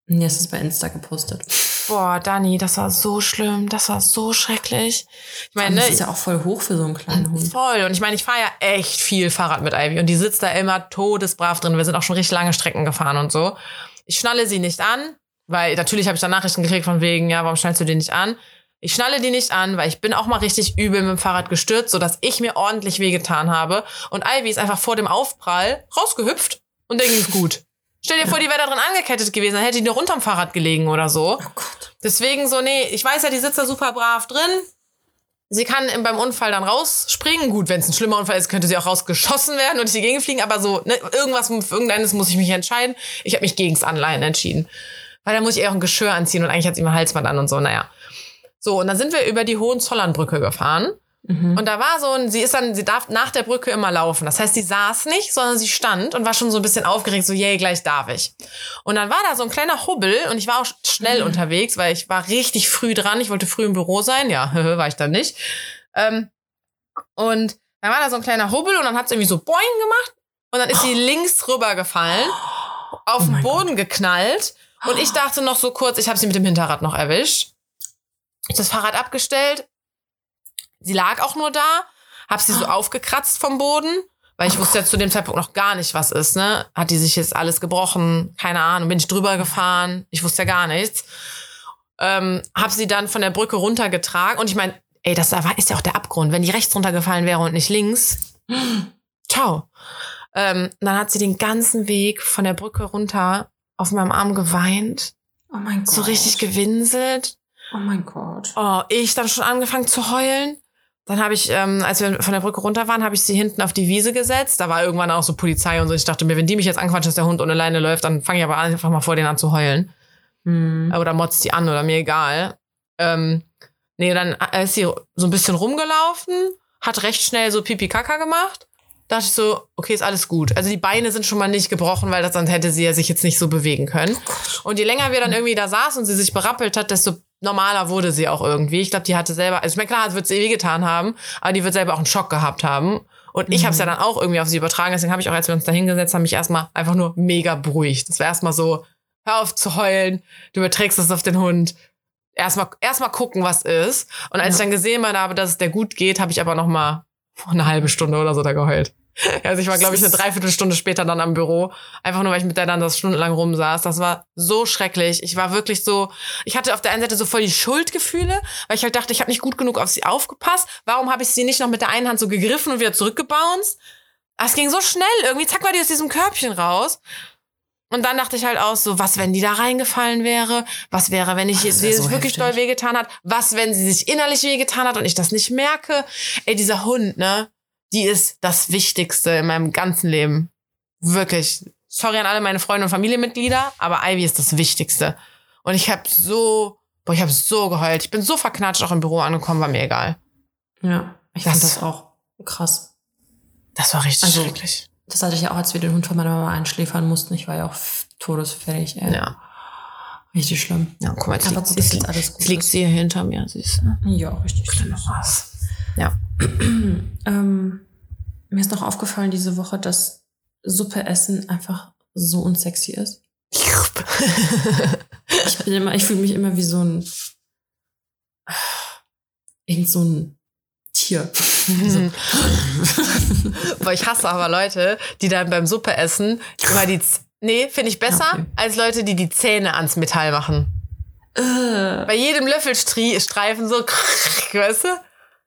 Nee, es ist bei Insta gepostet. Boah, Dani, das war so schlimm, das war so schrecklich. Ich meine, Das ne, ist ja auch voll hoch für so einen kleinen Hund. voll. Und ich meine, ich fahre ja echt viel Fahrrad mit Ivy und die sitzt da immer todesbrav drin. Wir sind auch schon richtig lange Strecken gefahren und so. Ich schnalle sie nicht an, weil natürlich habe ich da Nachrichten gekriegt von wegen, ja, warum schnallst du die nicht an? Ich schnalle die nicht an, weil ich bin auch mal richtig übel mit dem Fahrrad gestürzt, sodass ich mir ordentlich wehgetan habe. Und Ivy ist einfach vor dem Aufprall rausgehüpft und der ging gut. Stell dir vor, die wäre da drin angekettet gewesen, dann hätte die nur unterm Fahrrad gelegen oder so. Oh Gott. Deswegen so, nee, ich weiß ja, die sitzt da super brav drin. Sie kann im- beim Unfall dann rausspringen. Gut, wenn es ein schlimmer Unfall ist, könnte sie auch rausgeschossen werden und durch die Gegend fliegen. Aber so, ne, irgendwas, für irgendeines muss ich mich entscheiden. Ich habe mich gegens Anleihen entschieden. Weil da muss ich eher auch ein Geschirr anziehen und eigentlich hat sie immer Halsband an und so, naja. So, und dann sind wir über die Hohenzollernbrücke gefahren. Mhm. Und da war so ein, sie ist dann, sie darf nach der Brücke immer laufen. Das heißt, sie saß nicht, sondern sie stand und war schon so ein bisschen aufgeregt, so, yay, gleich darf ich. Und dann war da so ein kleiner Hubbel und ich war auch schnell Mhm. unterwegs, weil ich war richtig früh dran. Ich wollte früh im Büro sein. Ja, (laughs) war ich dann nicht. Ähm, und dann war da so ein kleiner Hubbel und dann hat sie irgendwie so boing gemacht und dann ist sie (gasps) links rübergefallen, auf Oh den Boden geknallt und ich dachte noch so kurz, ich habe sie mit dem Hinterrad noch erwischt. Ich das Fahrrad abgestellt. Sie lag auch nur da, hab sie so aufgekratzt vom Boden, weil ich wusste ja zu dem Zeitpunkt noch gar nicht, was ist, ne? Hat die sich jetzt alles gebrochen? Keine Ahnung. Bin ich drüber gefahren? Ich wusste ja gar nichts. Ähm, hab sie dann von der Brücke runtergetragen und ich meine, ey, das ist ja auch der Abgrund. Wenn die rechts runtergefallen wäre und nicht links, (gasps) ciao. Ähm, dann hat sie den ganzen Weg von der Brücke runter auf meinem Arm geweint, Oh mein Gott. so richtig gewinselt. Oh mein Gott. Oh, ich dann schon angefangen zu heulen. Dann habe ich, ähm, als wir von der Brücke runter waren, habe ich sie hinten auf die Wiese gesetzt. Da war irgendwann auch so Polizei und so. Ich dachte mir, wenn die mich jetzt anquatscht, dass der Hund ohne Leine läuft, dann fange ich aber einfach mal vor denen an zu heulen. Hm. Oder motzt die an oder mir egal. Ähm, nee, dann ist sie so ein bisschen rumgelaufen, hat recht schnell so Pipi-Kaka gemacht. Dachte ich so, okay, ist alles gut. Also die Beine sind schon mal nicht gebrochen, weil das, dann hätte sie ja sich jetzt nicht so bewegen können. Und je länger wir dann irgendwie da saßen und sie sich berappelt hat, desto normaler wurde sie auch irgendwie. Ich glaube, die hatte selber, also ich meine, klar, es wird sie eh getan haben, aber die wird selber auch einen Schock gehabt haben. Und ich habe es ja dann auch irgendwie auf sie übertragen. Deswegen habe ich auch, als wir uns da hingesetzt haben, mich erstmal einfach nur mega beruhigt. Das war erstmal so, hör auf zu heulen, du überträgst das auf den Hund. Erstmal erstmal gucken, was ist. Und als ich dann gesehen habe, dass es der gut geht, habe ich aber noch mal eine halbe Stunde oder so da geheult. (laughs) Also ich war, glaube ich, eine (laughs) Dreiviertelstunde später dann am Büro. Einfach nur, weil ich mit der dann das stundenlang rumsaß. Das war so schrecklich. Ich war wirklich so, ich hatte auf der einen Seite so voll die Schuldgefühle, weil ich halt dachte, ich habe nicht gut genug auf sie aufgepasst. Warum habe ich sie nicht noch mit der einen Hand so gegriffen und wieder zurückgebounced? Es ging so schnell. Irgendwie zack war die aus diesem Körbchen raus. Und dann dachte ich halt auch so, was, wenn die da reingefallen wäre? Was wäre, wenn ich Das sie so wirklich heftig. doll wehgetan hat? Was, wenn sie sich innerlich wehgetan hat und ich das nicht merke? Ey, dieser Hund, ne? Die ist das Wichtigste in meinem ganzen Leben. Wirklich. Sorry an alle meine Freunde und Familienmitglieder, aber Ivy ist das Wichtigste. Und ich habe so, boah, ich habe so geheult. Ich bin so verknatscht auch im Büro angekommen, war mir egal. Ja, ich Das- fand das auch krass. Das war richtig Also- schrecklich. Das hatte ich ja auch, als wir den Hund von meiner Mama einschläfern mussten. Ich war ja auch todesfällig. Ey. Ja. Richtig schlimm. Ja, guck mal, jetzt Aber liegt, gut, jetzt, alles gut jetzt liegt sie hier hinter mir, siehst du? Ja, richtig schlimm. Ja. (clears throat) ähm, mir ist noch aufgefallen diese Woche, dass Suppe essen einfach so unsexy ist. (laughs) Ich bin immer, ich fühle mich immer wie so ein irgend so ein Tier. (laughs) so. (laughs) Boah, ich hasse aber Leute, die dann beim Suppe essen immer die. Z nee, finde ich besser Okay. als Leute, die die Zähne ans Metall machen. Äh, Bei jedem Löffelstreifen so, weißt du?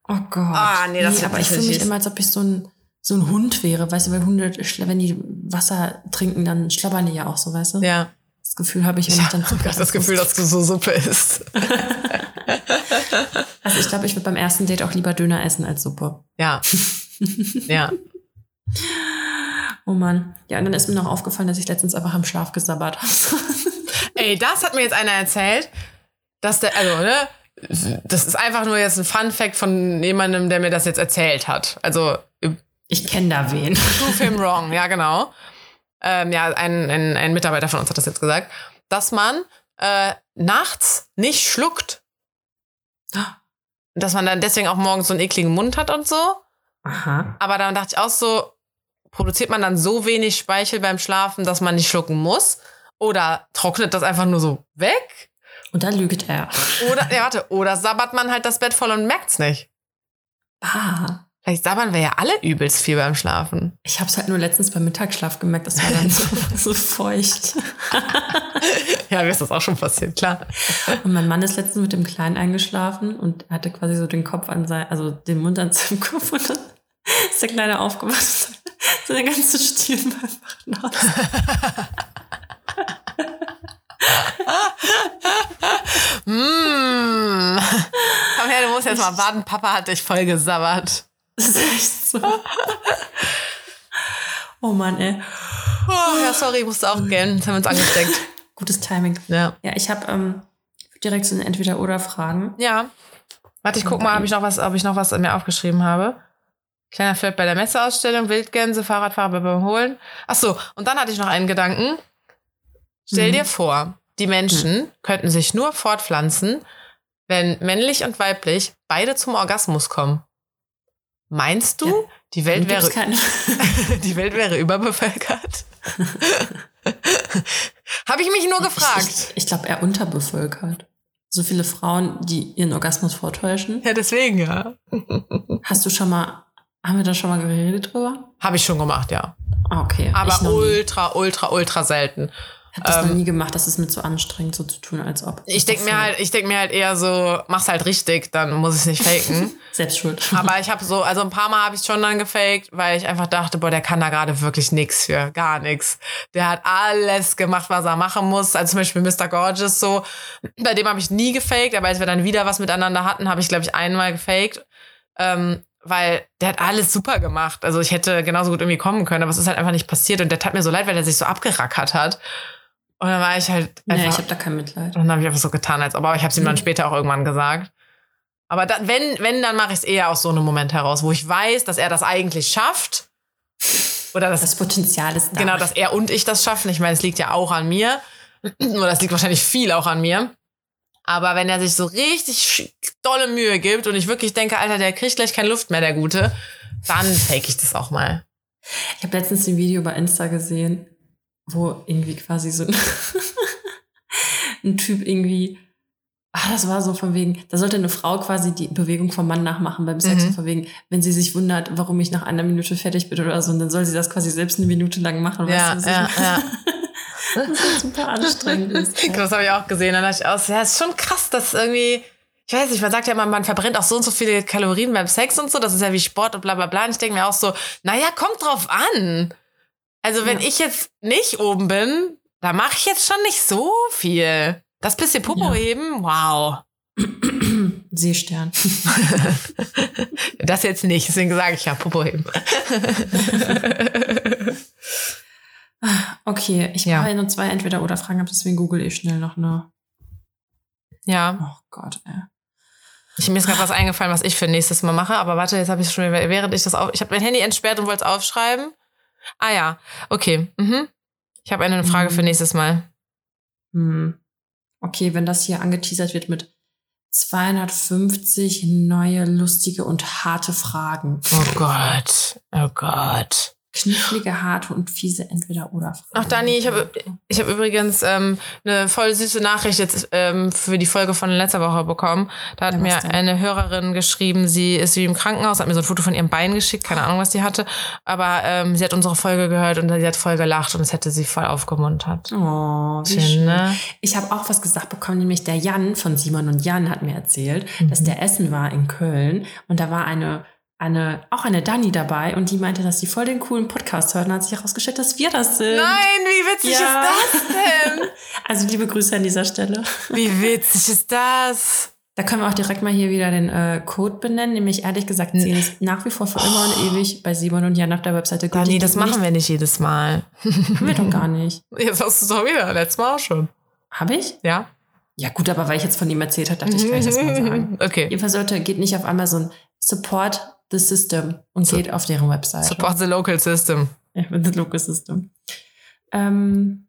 oh Gott. Ah, nee, das aber find ich fühle mich immer, als ob ich so ein, so ein Hund wäre, weißt du, weil Hunde, wenn die Wasser trinken, dann schlabbern die ja auch so, weißt du? Ja. Das Gefühl habe ich, wenn ich dann Ich habe das Gefühl, dass du so Suppe isst. (laughs) Also ich glaube, ich würde beim ersten Date auch lieber Döner essen als Suppe. Ja. Ja. Oh Mann. Ja, und dann ist mir noch aufgefallen, dass ich letztens einfach im Schlaf gesabbert habe. (laughs) Ey, das hat mir jetzt einer erzählt, dass der, also, ne? Das ist einfach nur jetzt ein Fun Fact von jemandem, der mir das jetzt erzählt hat. Also, Ich kenne da wen. prove him wrong, ja, genau. Ähm, ja, ein, ein, ein Mitarbeiter von uns hat das jetzt gesagt, dass man äh, nachts nicht schluckt. Dass man dann deswegen auch morgens so einen ekligen Mund hat und so. Aha. Aber dann dachte ich auch so, produziert man dann so wenig Speichel beim Schlafen, dass man nicht schlucken muss? Oder trocknet das einfach nur so weg? Und dann lügt er. Oder, ja, warte, oder sabbert man halt das Bett voll und merkt's nicht? Ah. Vielleicht sabbern wir ja alle übelst viel beim Schlafen. Ich habe es halt nur letztens beim Mittagsschlaf gemerkt, das war dann so, (laughs) so feucht. (laughs) Ja, mir ist das auch schon passiert, klar. Und mein Mann ist letztens mit dem Kleinen eingeschlafen und hatte quasi so den Kopf an sein, also den Mund an seinem (laughs) Kopf und dann ist der Kleine aufgewacht. Seine ganze Stirn war einfach nass. Mmh. Komm her, du musst jetzt mal warten. Papa hat dich voll gesabbert. Das ist echt so. Oh Mann, ey. Oh, ja, sorry, ich musste auch gehen. Jetzt haben wir uns angesteckt. (laughs) Gutes Timing. Ja. Ja, ich habe ähm, direkt so ein Entweder-Oder-Fragen. Ja. Warte, ich guck mal, ob ich noch was, ob ich noch was mir aufgeschrieben habe. Kleiner Flirt bei der Messeausstellung, Wildgänse, Fahrradfahrer beim Holen. Ach so, und dann hatte ich noch einen Gedanken. Stell Mhm. dir vor, die Menschen könnten sich nur fortpflanzen, wenn männlich und weiblich beide zum Orgasmus kommen. Meinst du, Ja. die Welt wäre (laughs) die Welt wäre überbevölkert? (laughs) Habe ich mich nur gefragt. Ich, ich glaube, eher unterbevölkert. So viele Frauen, die ihren Orgasmus vortäuschen. ja, deswegen ja. Hast du schon mal, haben wir da schon mal geredet drüber? Habe ich schon gemacht, ja. Ah, okay. Aber ich ultra, ultra, ultra selten. Habe das noch ähm, nie gemacht. Das ist mir zu anstrengend, so zu tun, als ob. Ich denke mir halt, ich denke mir halt eher so, mach's halt richtig, dann muss ich es nicht faken. (laughs) Selbst schuld. Aber ich habe so, also ein paar Mal habe ich schon dann gefaked, weil ich einfach dachte, boah, der kann da gerade wirklich nix für, gar nix. Der hat alles gemacht, was er machen muss. Also zum Beispiel Mr. Gorgeous so, bei dem habe ich nie gefaked, aber als wir dann wieder was miteinander hatten, habe ich glaube ich einmal gefaked, ähm, weil der hat alles super gemacht. Also ich hätte genauso gut irgendwie kommen können, aber es ist halt einfach nicht passiert und der tat mir so leid, weil er sich so abgerackert hat. Und dann war ich halt nee, einfach ich habe da kein Mitleid. und dann habe ich einfach so getan, als ob, aber ich habe es ihm dann Mhm. später auch irgendwann gesagt. Aber dann, wenn, wenn, dann mache ich es eher aus so einem Moment heraus, wo ich weiß, dass er das eigentlich schafft. Oder dass, Das Potenzial ist da. genau, dass er und ich das schaffen. Ich meine, es liegt ja auch an mir. (clears throat) Oder es liegt wahrscheinlich viel auch an mir. Aber wenn er sich so richtig dolle Mühe gibt und ich wirklich denke, Alter, der kriegt gleich keine Luft mehr, der Gute, dann fake ich das auch mal. Ich habe letztens ein Video bei Insta gesehen, wo irgendwie quasi so ein, (laughs) ein Typ irgendwie, ah, das war so von wegen, da sollte eine Frau quasi die Bewegung vom Mann nachmachen beim Sex, Mhm. und von wegen, wenn sie sich wundert, warum ich nach einer Minute fertig bin oder so, und dann soll sie das quasi selbst eine Minute lang machen. Ja, weißt du, was ja, ja. (laughs) Das ist super anstrengend ist. Das habe ich auch gesehen. Dann dachte ich aus, ja, ist schon krass, dass irgendwie, ich weiß nicht, man sagt ja immer, man verbrennt auch so und so viele Kalorien beim Sex und so. Das ist ja wie Sport und bla bla bla. Und ich denke mir auch so, naja, kommt drauf an. Also wenn Ja. ich jetzt nicht oben bin, da mache ich jetzt schon nicht so viel. Das bisschen Popo Ja. heben, wow. (clears throat) Seestern. (laughs) Das jetzt nicht, deswegen sage ich ja Popo heben. (laughs) Okay, ich Ja. brauche nur zwei Entweder-Oder-Fragen, aber deswegen google ich schnell noch eine. Ja, Oh Gott, ey. ich, mir ist gerade was eingefallen, was ich für nächstes Mal mache. Aber warte, jetzt habe ich schon, während ich das auf, ich habe mein Handy entsperrt und wollte es aufschreiben. Ah ja, okay. Mhm. Ich habe eine Frage für Mhm. nächstes Mal. Hm. Okay, wenn das hier angeteasert wird mit 250 neue, lustige und harte Fragen. Oh Gott. Oh Gott. Knifflige, harte und fiese Entweder-Oder-Fragen. Ach, Dani, ich habe ich hab übrigens ähm, eine voll süße Nachricht jetzt ähm, für die Folge von letzter Woche bekommen. Da hat Ja, mir denn? eine Hörerin geschrieben, sie ist wie im Krankenhaus, hat mir so ein Foto von ihrem Bein geschickt, keine Ahnung, was die hatte. Aber ähm, sie hat unsere Folge gehört und sie hat voll gelacht und es hätte sie voll aufgemuntert. Oh, wie Schön, schön. ne? Ich habe auch was gesagt bekommen, nämlich der Jan von Simon und Jan hat mir erzählt, Mhm. dass der Essen war in Köln und da war eine, eine, auch eine Dani dabei und die meinte, dass sie voll den coolen Podcast hört und hat sich herausgestellt, dass wir das sind. Nein, wie witzig Ja. ist das denn? (laughs) Also liebe Grüße an dieser Stelle. Wie witzig ist das? Da können wir auch direkt mal hier wieder den äh, Code benennen, nämlich ehrlich gesagt, 10 ist nach wie vor für immer und ewig bei Simon und Jan auf der Webseite. Dani, das machen wir nicht jedes Mal. Haben wir doch gar nicht. Jetzt hast du es doch wieder, letztes Mal auch schon. Habe ich? Ja? Ja gut, aber weil ich jetzt von ihm erzählt habe, dachte ich, kann ich das mal sagen. (laughs) Okay. Jedenfalls sollte, geht nicht auf Amazon. Support the System und geht auf deren Webseite. Support the local system. Ja, with the local system. Ähm,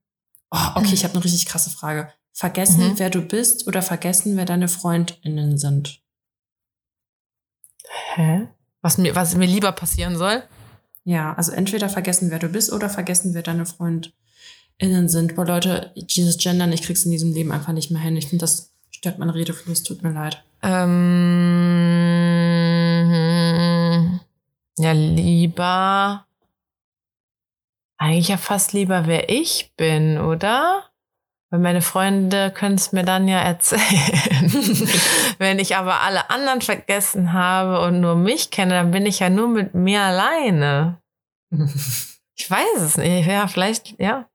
oh, okay, ich habe eine richtig krasse Frage. Vergessen, Mhm. wer du bist oder vergessen, wer deine FreundInnen sind? Hä? Was mir, was mir lieber passieren soll? Ja, also entweder vergessen, wer du bist oder vergessen, wer deine FreundInnen sind. Boah, Leute, dieses Gendern, ich krieg's in diesem Leben einfach nicht mehr hin. Ich finde, das stört mein Redefluss. Tut mir leid. Ähm, ja, lieber. Eigentlich ja fast lieber, wer ich bin, oder? Weil meine Freunde können es mir dann ja erzählen. (laughs) Wenn ich aber alle anderen vergessen habe und nur mich kenne, dann bin ich ja nur mit mir alleine. Ich weiß es nicht. Ja, vielleicht, ja.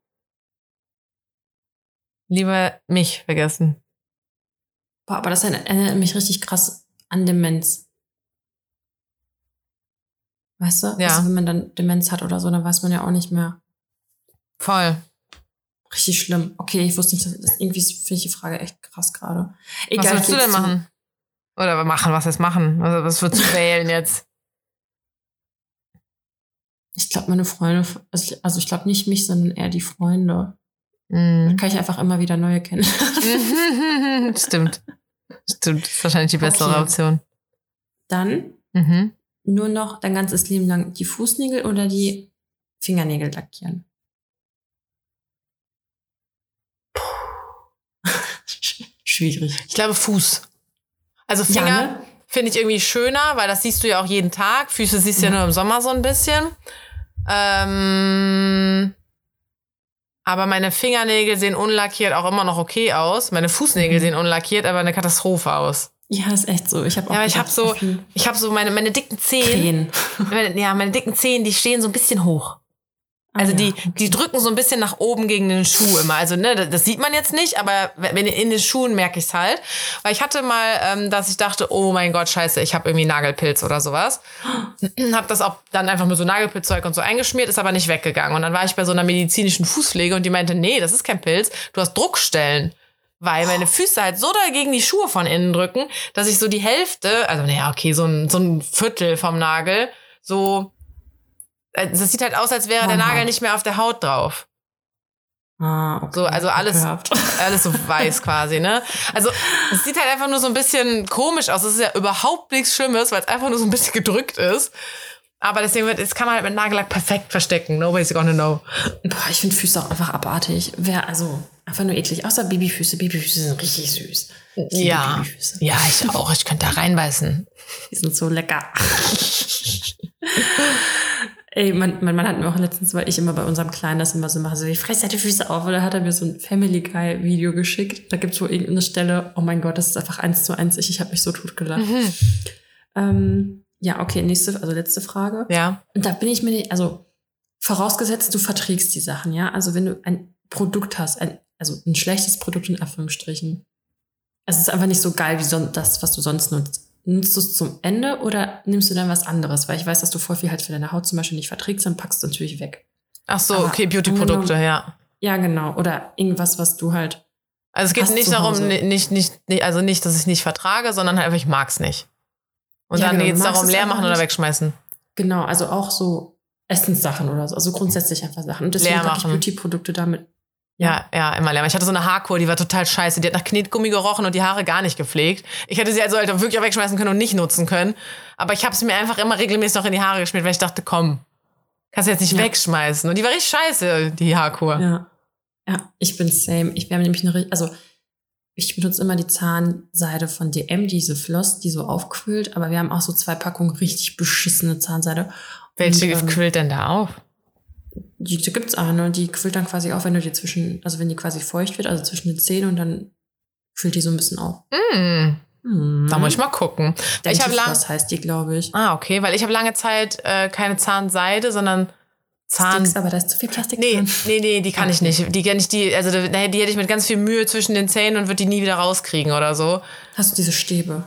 Lieber mich vergessen. Boah, aber das erinnert mich richtig krass an Demenz. Weißt du? Ja. Also wenn man dann Demenz hat oder so, dann weiß man ja auch nicht mehr. Voll. Richtig schlimm. Okay, ich wusste nicht, dass das irgendwie finde ich die Frage echt krass gerade. Was Egal, würdest du denn machen? Oder machen, was jetzt machen? Also, was würdest du wählen jetzt? Ich glaube, meine Freunde, also ich, also ich glaube nicht mich, sondern eher die Freunde. Mhm. Kann ich einfach immer wieder neue kennen. (laughs) Stimmt. Stimmt. Das ist wahrscheinlich die bessere Okay. Option. Dann Mhm. Nur noch dein ganzes Leben lang die Fußnägel oder die Fingernägel lackieren. Schwierig. Ich glaube Fuß. Also Ja, Finger ne? finde ich irgendwie schöner, weil das siehst du ja auch jeden Tag. Füße siehst du ja Ja. nur im Sommer so ein bisschen. Ähm, aber meine Fingernägel sehen unlackiert auch immer noch okay aus. Meine Fußnägel Mhm. sehen unlackiert, aber eine Katastrophe aus. Ja, ist echt so. Ich habe auch Ja, ich habe so, ich habe so meine, meine dicken Zehen. (laughs) Meine, ja, meine dicken Zehen, die stehen so ein bisschen hoch. Also Ah, die, ja. die drücken so ein bisschen nach oben gegen den Schuh immer. Also ne, das, das sieht man jetzt nicht, aber wenn in den Schuhen merke ich es halt. Weil ich hatte mal, ähm, dass ich dachte, oh mein Gott, scheiße, ich habe irgendwie Nagelpilz oder sowas. (gasps) hab das auch dann einfach mit so Nagelpilzzeug und so eingeschmiert, ist aber nicht weggegangen. Und dann war ich bei so einer medizinischen Fußpflege und die meinte, nee, das ist kein Pilz, du hast Druckstellen. Weil meine Füße halt so dagegen die Schuhe von innen drücken, dass ich so die Hälfte, also naja, okay, so ein, so ein Viertel vom Nagel, so äh, das sieht halt aus, als wäre der Aha. Nagel nicht mehr auf der Haut drauf. Ah, okay. So, also alles, (laughs) alles so weiß quasi, ne? Also, es sieht halt einfach nur so ein bisschen komisch aus. Es ist ja überhaupt nichts Schlimmes, weil es einfach nur so ein bisschen gedrückt ist. Aber deswegen wird, das kann man halt mit Nagellack perfekt verstecken. Nobody's gonna know. Boah, ich finde Füße auch einfach abartig. Wer, also, einfach nur eklig. Außer Babyfüße. Babyfüße sind richtig süß. Ja. Babyfüße. Ja, ich auch. Ich könnte da reinbeißen. Die sind so lecker. (laughs) Ey, mein, mein Mann hat mir auch letztens, weil ich immer bei unserem Kleinen das immer so mache, so, ich fresse die Füße auf, oder hat er mir so ein Family Guy Video geschickt. Da gibt's wohl irgendeine Stelle, oh mein Gott, das ist einfach eins zu eins ich, ich habe mich so totgelacht. Mhm. Ähm, ja, okay, nächste, also letzte Frage. Ja. Und da bin ich mir nicht, also vorausgesetzt, du verträgst die Sachen, ja. Also wenn du ein Produkt hast, ein, also ein schlechtes Produkt in Anführungsstrichen, es ist einfach nicht so geil wie son das, was du sonst nutzt. Nutzt du es zum Ende oder nimmst du dann was anderes? Weil ich weiß, dass du voll viel halt für deine Haut zum Beispiel nicht verträgst, dann packst du es natürlich weg. Ach so, Aber okay, Beauty-Produkte, ja. Ja, genau. Oder irgendwas, was du halt. Also es geht nicht darum, nicht, nicht, nicht, also nicht, dass ich nicht vertrage, sondern halt einfach, ich mag's nicht. Und Ja, dann genau, geht's magst darum, es leer machen oder wegschmeißen. Genau, also auch so Essenssachen oder so. Also grundsätzlich einfach Sachen. Und deswegen Leer packe ich. Beauty-Produkte damit Ja, ja, immer länger. Ich hatte so eine Haarkur, die war total scheiße. Die hat nach Knetgummi gerochen und die Haare gar nicht gepflegt. Ich hätte sie also halt wirklich auch wegschmeißen können und nicht nutzen können. Aber ich habe sie mir einfach immer regelmäßig noch in die Haare geschmiert, weil ich dachte, komm, kannst du jetzt nicht Ja. wegschmeißen. Und die war richtig scheiße, die Haarkur. Ja. Ja, ich bin same. Ich wäre nämlich eine, also ich benutze immer die Zahnseide von DM, diese Floss, die so aufquillt, aber wir haben auch so zwei Packungen richtig beschissene Zahnseide. Welche Und, ähm, quillt denn da auf? Die, die gibt's eine, die quillt dann quasi auf, wenn du die zwischen, also wenn die quasi feucht wird, also zwischen den Zähnen und dann quillt die so ein bisschen auf. Hm, Hm. da muss ich mal gucken. Ich habe lang, Was heißt die, glaube ich. ah, okay, weil ich habe lange Zeit äh, keine Zahnseide, sondern Zahn, Sticks, aber da ist zu viel Plastik Nee, drin. nee, nee, die kann ich nicht. Die kann ich die, also die, die hätte ich mit ganz viel Mühe zwischen den Zähnen und würde die nie wieder rauskriegen oder so. Hast du diese Stäbe?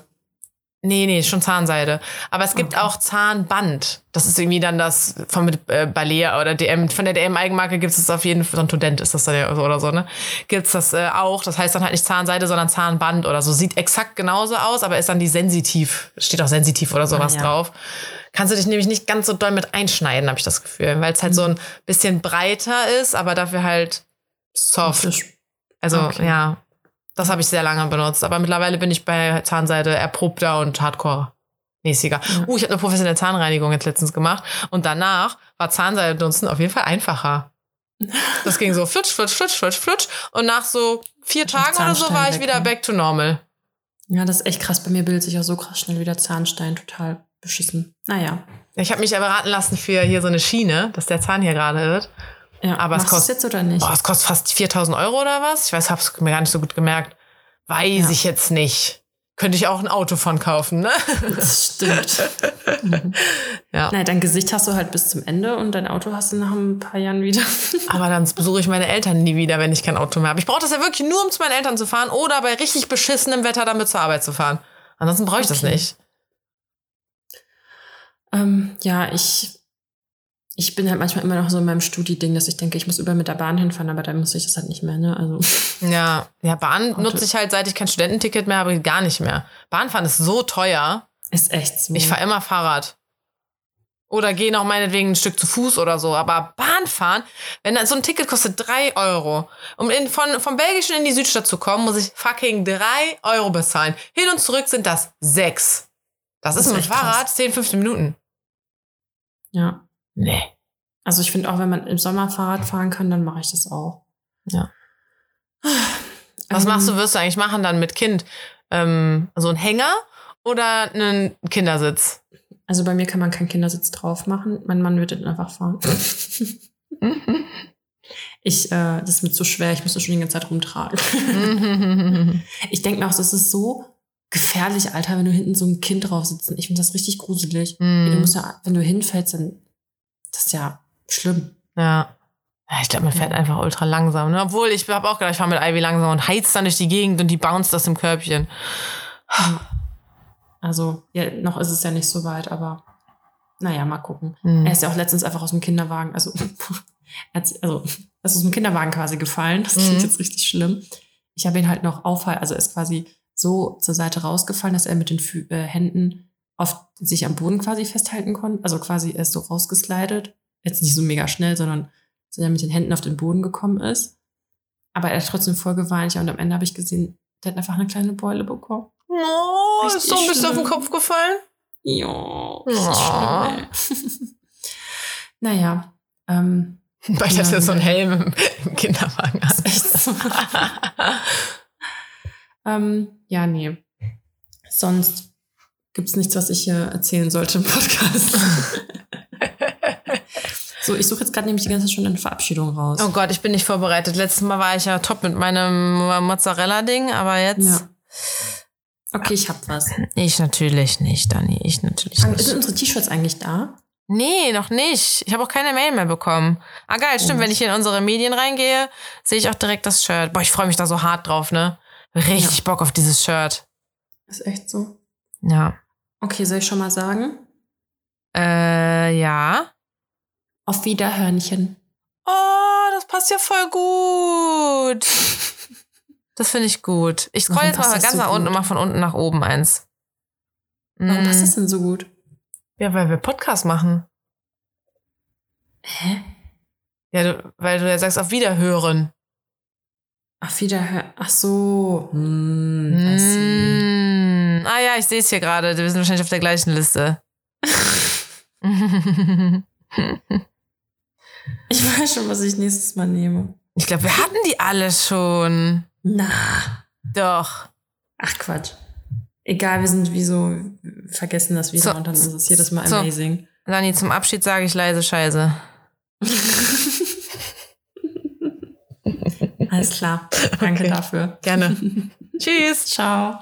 Nee, nee, schon Zahnseide. Aber es gibt Okay. auch Zahnband. Das ist irgendwie dann das von äh, Balea oder DM. Von der DM-Eigenmarke gibt es auf jeden Fall, so ein Student ist das dann ja oder so, ne? Gibt's das äh, auch. Das heißt dann halt nicht Zahnseide, sondern Zahnband oder so. Sieht exakt genauso aus, aber ist dann die sensitiv. Steht auch sensitiv oder sowas Ah, ja. drauf. Kannst du dich nämlich nicht ganz so doll mit einschneiden, habe ich das Gefühl. Weil es halt so Mhm. ein bisschen breiter ist, aber dafür halt soft. Also Okay. ja, das habe ich sehr lange benutzt. Aber mittlerweile bin ich bei Zahnseide erprobter und hardcore-mäßiger. Ja. Uh, ich habe eine professionelle Zahnreinigung jetzt letztens gemacht. Und danach war Zahnseide benutzen auf jeden Fall einfacher. (laughs) Das ging so flutsch, flutsch, flutsch, flutsch, flutsch. Und nach so vier Tagen oder so war ich weg, wieder ne? back to normal. Ja, das ist echt krass. Bei mir bildet sich auch so krass schnell wieder Zahnstein. Total beschissen. Naja. Ich habe mich aber raten lassen für hier so eine Schiene, dass der Zahn hier gerade wird. Ja, Aber es kostet- jetzt oder nicht? Boah, es kostet fast 4000 Euro oder was? Ich weiß, hab's mir gar nicht so gut gemerkt. Weiß Ja. ich jetzt nicht. Könnte ich auch ein Auto von kaufen, ne? Das stimmt. mhm. (laughs) Ja. Naja, dein Gesicht hast du halt bis zum Ende und dein Auto hast du nach ein paar Jahren wieder. (laughs) Aber dann besuche ich meine Eltern nie wieder, wenn ich kein Auto mehr habe. Ich brauche das ja wirklich nur, um zu meinen Eltern zu fahren oder bei richtig beschissenem Wetter damit zur Arbeit zu fahren. Ansonsten brauche ich das Okay. nicht. Ähm, ja, ich, ich bin halt manchmal immer noch so in meinem Studi-Ding, dass ich denke, ich muss überall mit der Bahn hinfahren, aber dann muss ich das halt nicht mehr, ne? Also, (laughs) Ja, ja Bahn Auto. nutze ich halt, seit ich kein Studententicket mehr habe, gar nicht mehr. Bahnfahren ist so teuer. ist echt so. Ich fahre immer Fahrrad. Oder gehe noch meinetwegen ein Stück zu Fuß oder so. Aber Bahnfahren, wenn dann so ein Ticket kostet drei Euro. Um in, von, vom Belgischen in die Südstadt zu kommen, muss ich fucking drei Euro bezahlen. Hin und zurück sind das sechs. Das, Das ist ist mit echt krass. Fahrrad 10, 15 Minuten. Ja. Nee. Also ich finde auch, wenn man im Sommer Fahrrad fahren kann, dann mache ich das auch. Ja. (sighs) Was Ähm, machst du, wirst du eigentlich machen dann mit Kind? Ähm, so ein Hänger oder einen Kindersitz? Also bei mir kann man keinen Kindersitz drauf machen. Mein Mann wird dann einfach fahren. (laughs) Ich, äh, das ist mir zu schwer, ich muss das schon die ganze Zeit rumtragen. (laughs) Ich denke mir auch, das ist so gefährlich, Alter, wenn du hinten so ein Kind drauf sitzt. Ich finde das richtig gruselig. Du Mhm. musst ja, wenn du hinfällst, dann das ist ja schlimm. Ja. Ich glaube, man fährt Ja. einfach ultra langsam. Ne? Obwohl, ich habe auch gedacht, ich fahre mit Ivy langsam und heizt dann durch die Gegend und die bounced aus dem Körbchen. Also, ja, noch ist es ja nicht so weit, aber naja, mal gucken. Hm. Er ist ja auch letztens einfach aus dem Kinderwagen, also, (laughs) er also ist aus dem Kinderwagen quasi gefallen. Das klingt Mhm. jetzt richtig schlimm. Ich habe ihn halt noch aufhalten, also er ist quasi so zur Seite rausgefallen, dass er mit den Fü äh, Händen auf sich am Boden quasi festhalten konnte. Also quasi er ist so rausgeslidet. Jetzt nicht so mega schnell, sondern dass er mit den Händen auf den Boden gekommen ist. Aber er hat trotzdem voll geweint. Ja, und am Ende habe ich gesehen, der hat einfach eine kleine Beule bekommen. Oh, ist Richtig so ein bisschen auf den. Kopf gefallen? Ja, ist Oh. schlimm, (laughs) naja, ähm, (laughs) Weil das ja so ein Helm im, im Kinderwagen hat. (laughs) ist echt so. ähm, ja, nee. Sonst gibt's nichts, was ich hier erzählen sollte im Podcast. (laughs) so, ich suche jetzt gerade nämlich die ganze Zeit schon eine Verabschiedung raus. Oh Gott, ich bin nicht vorbereitet. Letztes Mal war ich ja top mit meinem Mozzarella-Ding, aber jetzt. Ja. Okay, ich hab was. Ich natürlich nicht, Dani. Ich natürlich Sind nicht. unsere T-Shirts eigentlich da? Nee, noch nicht. Ich habe auch keine Mail mehr bekommen. Ah, geil, stimmt. Oh. Wenn ich in unsere Medien reingehe, sehe ich auch direkt das Shirt. Boah, ich freue mich da so hart drauf, ne? Richtig Bock auf dieses Shirt. Ist echt so. Ja. Okay, soll ich schon mal sagen? Äh, ja. Auf Wiederhörnchen. Oh, das passt ja voll gut. Das finde ich gut. Ich scroll jetzt mal ganz so nach unten und mach von unten nach oben eins. Warum passt das denn so gut? Ja, weil wir Podcast machen. Hä? Ja, du, weil du ja sagst auf Wiederhören. Ach, wieder hör. Ach so. Hm. Mm. Ah ja, ich sehe es hier gerade. Wir sind wahrscheinlich auf der gleichen Liste. (laughs) Ich weiß schon, was ich nächstes Mal nehme. ich glaube, wir hatten die alle schon. Na. Doch. Ach Quatsch. Egal, wir sind wie so, vergessen das wieder So. und dann ist es jedes Mal So. amazing. Lani, zum Abschied sage ich leise Scheiße. (laughs) Alles klar. Danke Okay. dafür. Gerne. (laughs) Tschüss. Ciao.